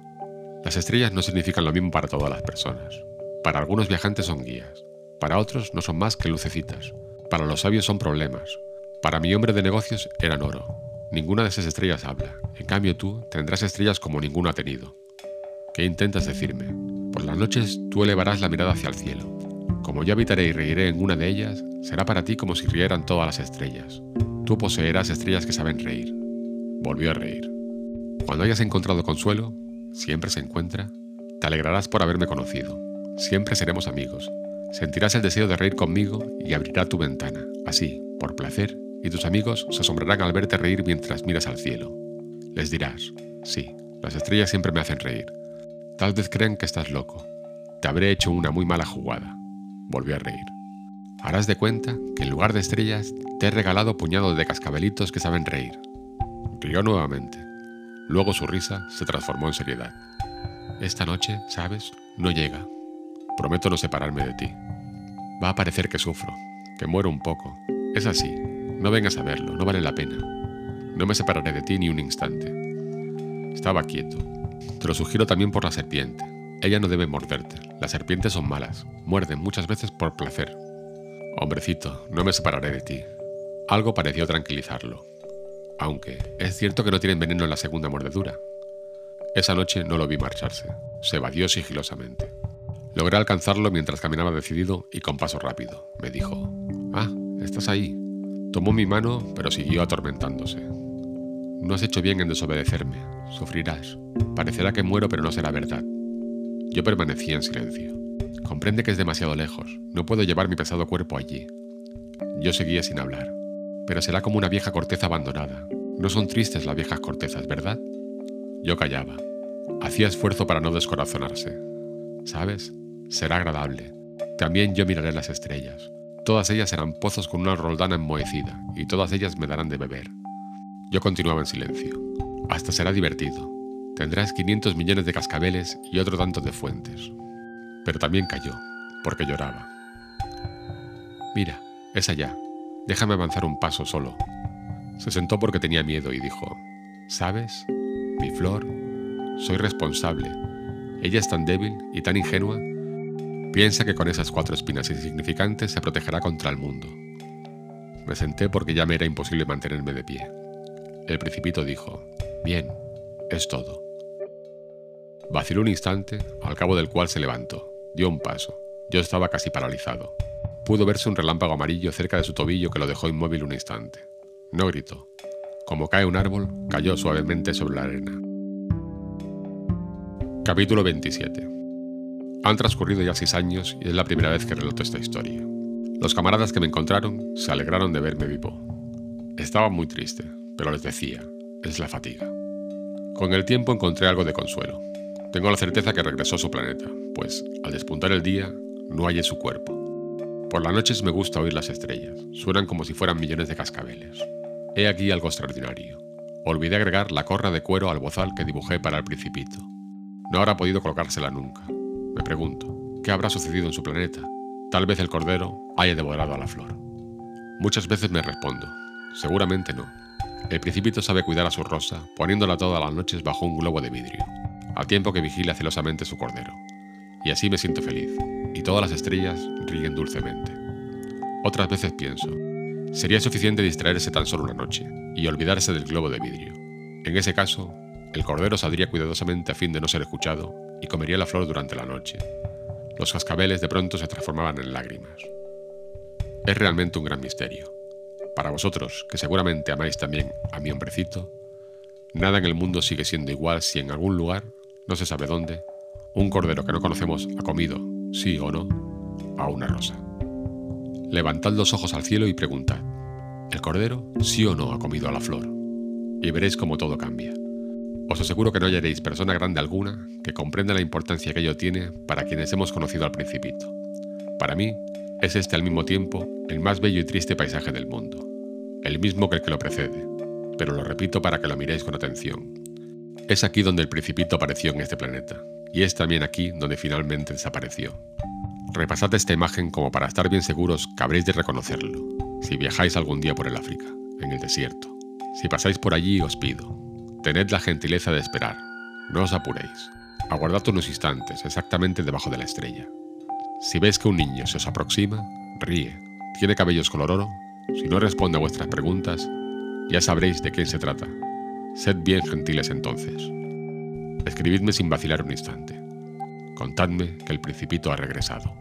Las estrellas no significan lo mismo para todas las personas. Para algunos viajantes son guías. Para otros no son más que lucecitas. Para los sabios son problemas. Para mi hombre de negocios eran oro. Ninguna de esas estrellas habla. En cambio tú tendrás estrellas como ninguno ha tenido. ¿Qué intentas decirme? Por las noches tú elevarás la mirada hacia el cielo. Como yo habitaré y reiré en una de ellas, será para ti como si rieran todas las estrellas. Tú poseerás estrellas que saben reír. Volvió a reír. Cuando hayas encontrado consuelo, siempre se encuentra, te alegrarás por haberme conocido. Siempre seremos amigos. Sentirás el deseo de reír conmigo y abrirá tu ventana, así, por placer, y tus amigos se asombrarán al verte reír mientras miras al cielo. Les dirás, sí, las estrellas siempre me hacen reír. Tal vez crean que estás loco. Te habré hecho una muy mala jugada. Volvió a reír. Harás de cuenta que en lugar de estrellas te he regalado puñados de cascabelitos que saben reír. Rió nuevamente. Luego su risa se transformó en seriedad. Esta noche, ¿sabes? No llega. Prometo no separarme de ti. Va a parecer que sufro, que muero un poco. Es así. No vengas a verlo, no vale la pena. No me separaré de ti ni un instante. Estaba quieto, te lo sugiero también por la serpiente. Ella no debe morderte. Las serpientes son malas. Muerden muchas veces por placer. Hombrecito, no me separaré de ti. Algo pareció tranquilizarlo. Aunque es cierto que no tienen veneno en la segunda mordedura. Esa noche no lo vi marcharse. Se evadió sigilosamente. Logré alcanzarlo mientras caminaba decidido y con paso rápido. Me dijo, Ah, estás ahí. Tomó mi mano, pero siguió atormentándose. No has hecho bien en desobedecerme. Sufrirás. Parecerá que muero, pero no será verdad. Yo permanecí en silencio. Comprende que es demasiado lejos. No puedo llevar mi pesado cuerpo allí. Yo seguía sin hablar. Pero será como una vieja corteza abandonada. No son tristes las viejas cortezas, ¿verdad? Yo callaba. Hacía esfuerzo para no descorazonarse. ¿Sabes? Será agradable. También yo miraré las estrellas. Todas ellas serán pozos con una roldana enmohecida, y todas ellas me darán de beber. Yo continuaba en silencio. Hasta será divertido. Tendrás 500 millones de cascabeles y otro tanto de fuentes. Pero también cayó, porque lloraba. Mira, es allá. Déjame avanzar un paso solo. Se sentó porque tenía miedo y dijo, ¿sabes? Mi flor, soy responsable. Ella es tan débil y tan ingenua. Piensa que con esas cuatro espinas insignificantes se protegerá contra el mundo. Me senté porque ya me era imposible mantenerme de pie. El principito dijo, Bien, es todo. Vaciló un instante, al cabo del cual se levantó, dio un paso, Yo estaba casi paralizado. Pudo verse un relámpago amarillo cerca de su tobillo que lo dejó inmóvil un instante. No gritó. Como cae un árbol, cayó suavemente sobre la arena. Capítulo 27 Han transcurrido ya seis años y es la primera vez que relato esta historia. Los camaradas que me encontraron se alegraron de verme vivo. Estaba muy triste, pero les decía, es la fatiga. Con el tiempo encontré algo de consuelo. Tengo la certeza que regresó a su planeta, pues al despuntar el día, no hallé su cuerpo. Por las noches me gusta oír las estrellas, suenan como si fueran millones de cascabeles. He aquí algo extraordinario. Olvidé agregar la corra de cuero al bozal que dibujé para el principito. No habrá podido colocársela nunca. Me pregunto, ¿qué habrá sucedido en su planeta? Tal vez el cordero haya devorado a la flor. Muchas veces me respondo, seguramente no. El principito sabe cuidar a su rosa, poniéndola todas las noches bajo un globo de vidrio, al tiempo que vigila celosamente su cordero. Y así me siento feliz, y todas las estrellas ríen dulcemente. Otras veces pienso, sería suficiente distraerse tan solo una noche y olvidarse del globo de vidrio. En ese caso, el cordero saldría cuidadosamente a fin de no ser escuchado y comería la flor durante la noche, los cascabeles de pronto se transformaban en lágrimas. Es realmente un gran misterio. Para vosotros, que seguramente amáis también a mi hombrecito, nada en el mundo sigue siendo igual si en algún lugar, no se sabe dónde, un cordero que no conocemos ha comido, sí o no, a una rosa. Levantad los ojos al cielo y preguntad, ¿el cordero sí o no ha comido a la flor? Y veréis cómo todo cambia. Os aseguro que no hallaréis persona grande alguna que comprenda la importancia que ello tiene para quienes hemos conocido al principito. Para mí, es este al mismo tiempo el más bello y triste paisaje del mundo, el mismo que el que lo precede, pero lo repito para que lo miréis con atención. Es aquí donde el principito apareció en este planeta, y es también aquí donde finalmente desapareció. Repasad esta imagen como para estar bien seguros que habréis de reconocerlo, si viajáis algún día por el África, en el desierto. Si pasáis por allí os pido, Tened la gentileza de esperar, no os apuréis. Aguardad unos instantes exactamente debajo de la estrella. Si veis que un niño se os aproxima, ríe, tiene cabellos color oro, si no responde a vuestras preguntas, ya sabréis de quién se trata. Sed bien gentiles entonces. Escribidme sin vacilar un instante. Contadme que el principito ha regresado.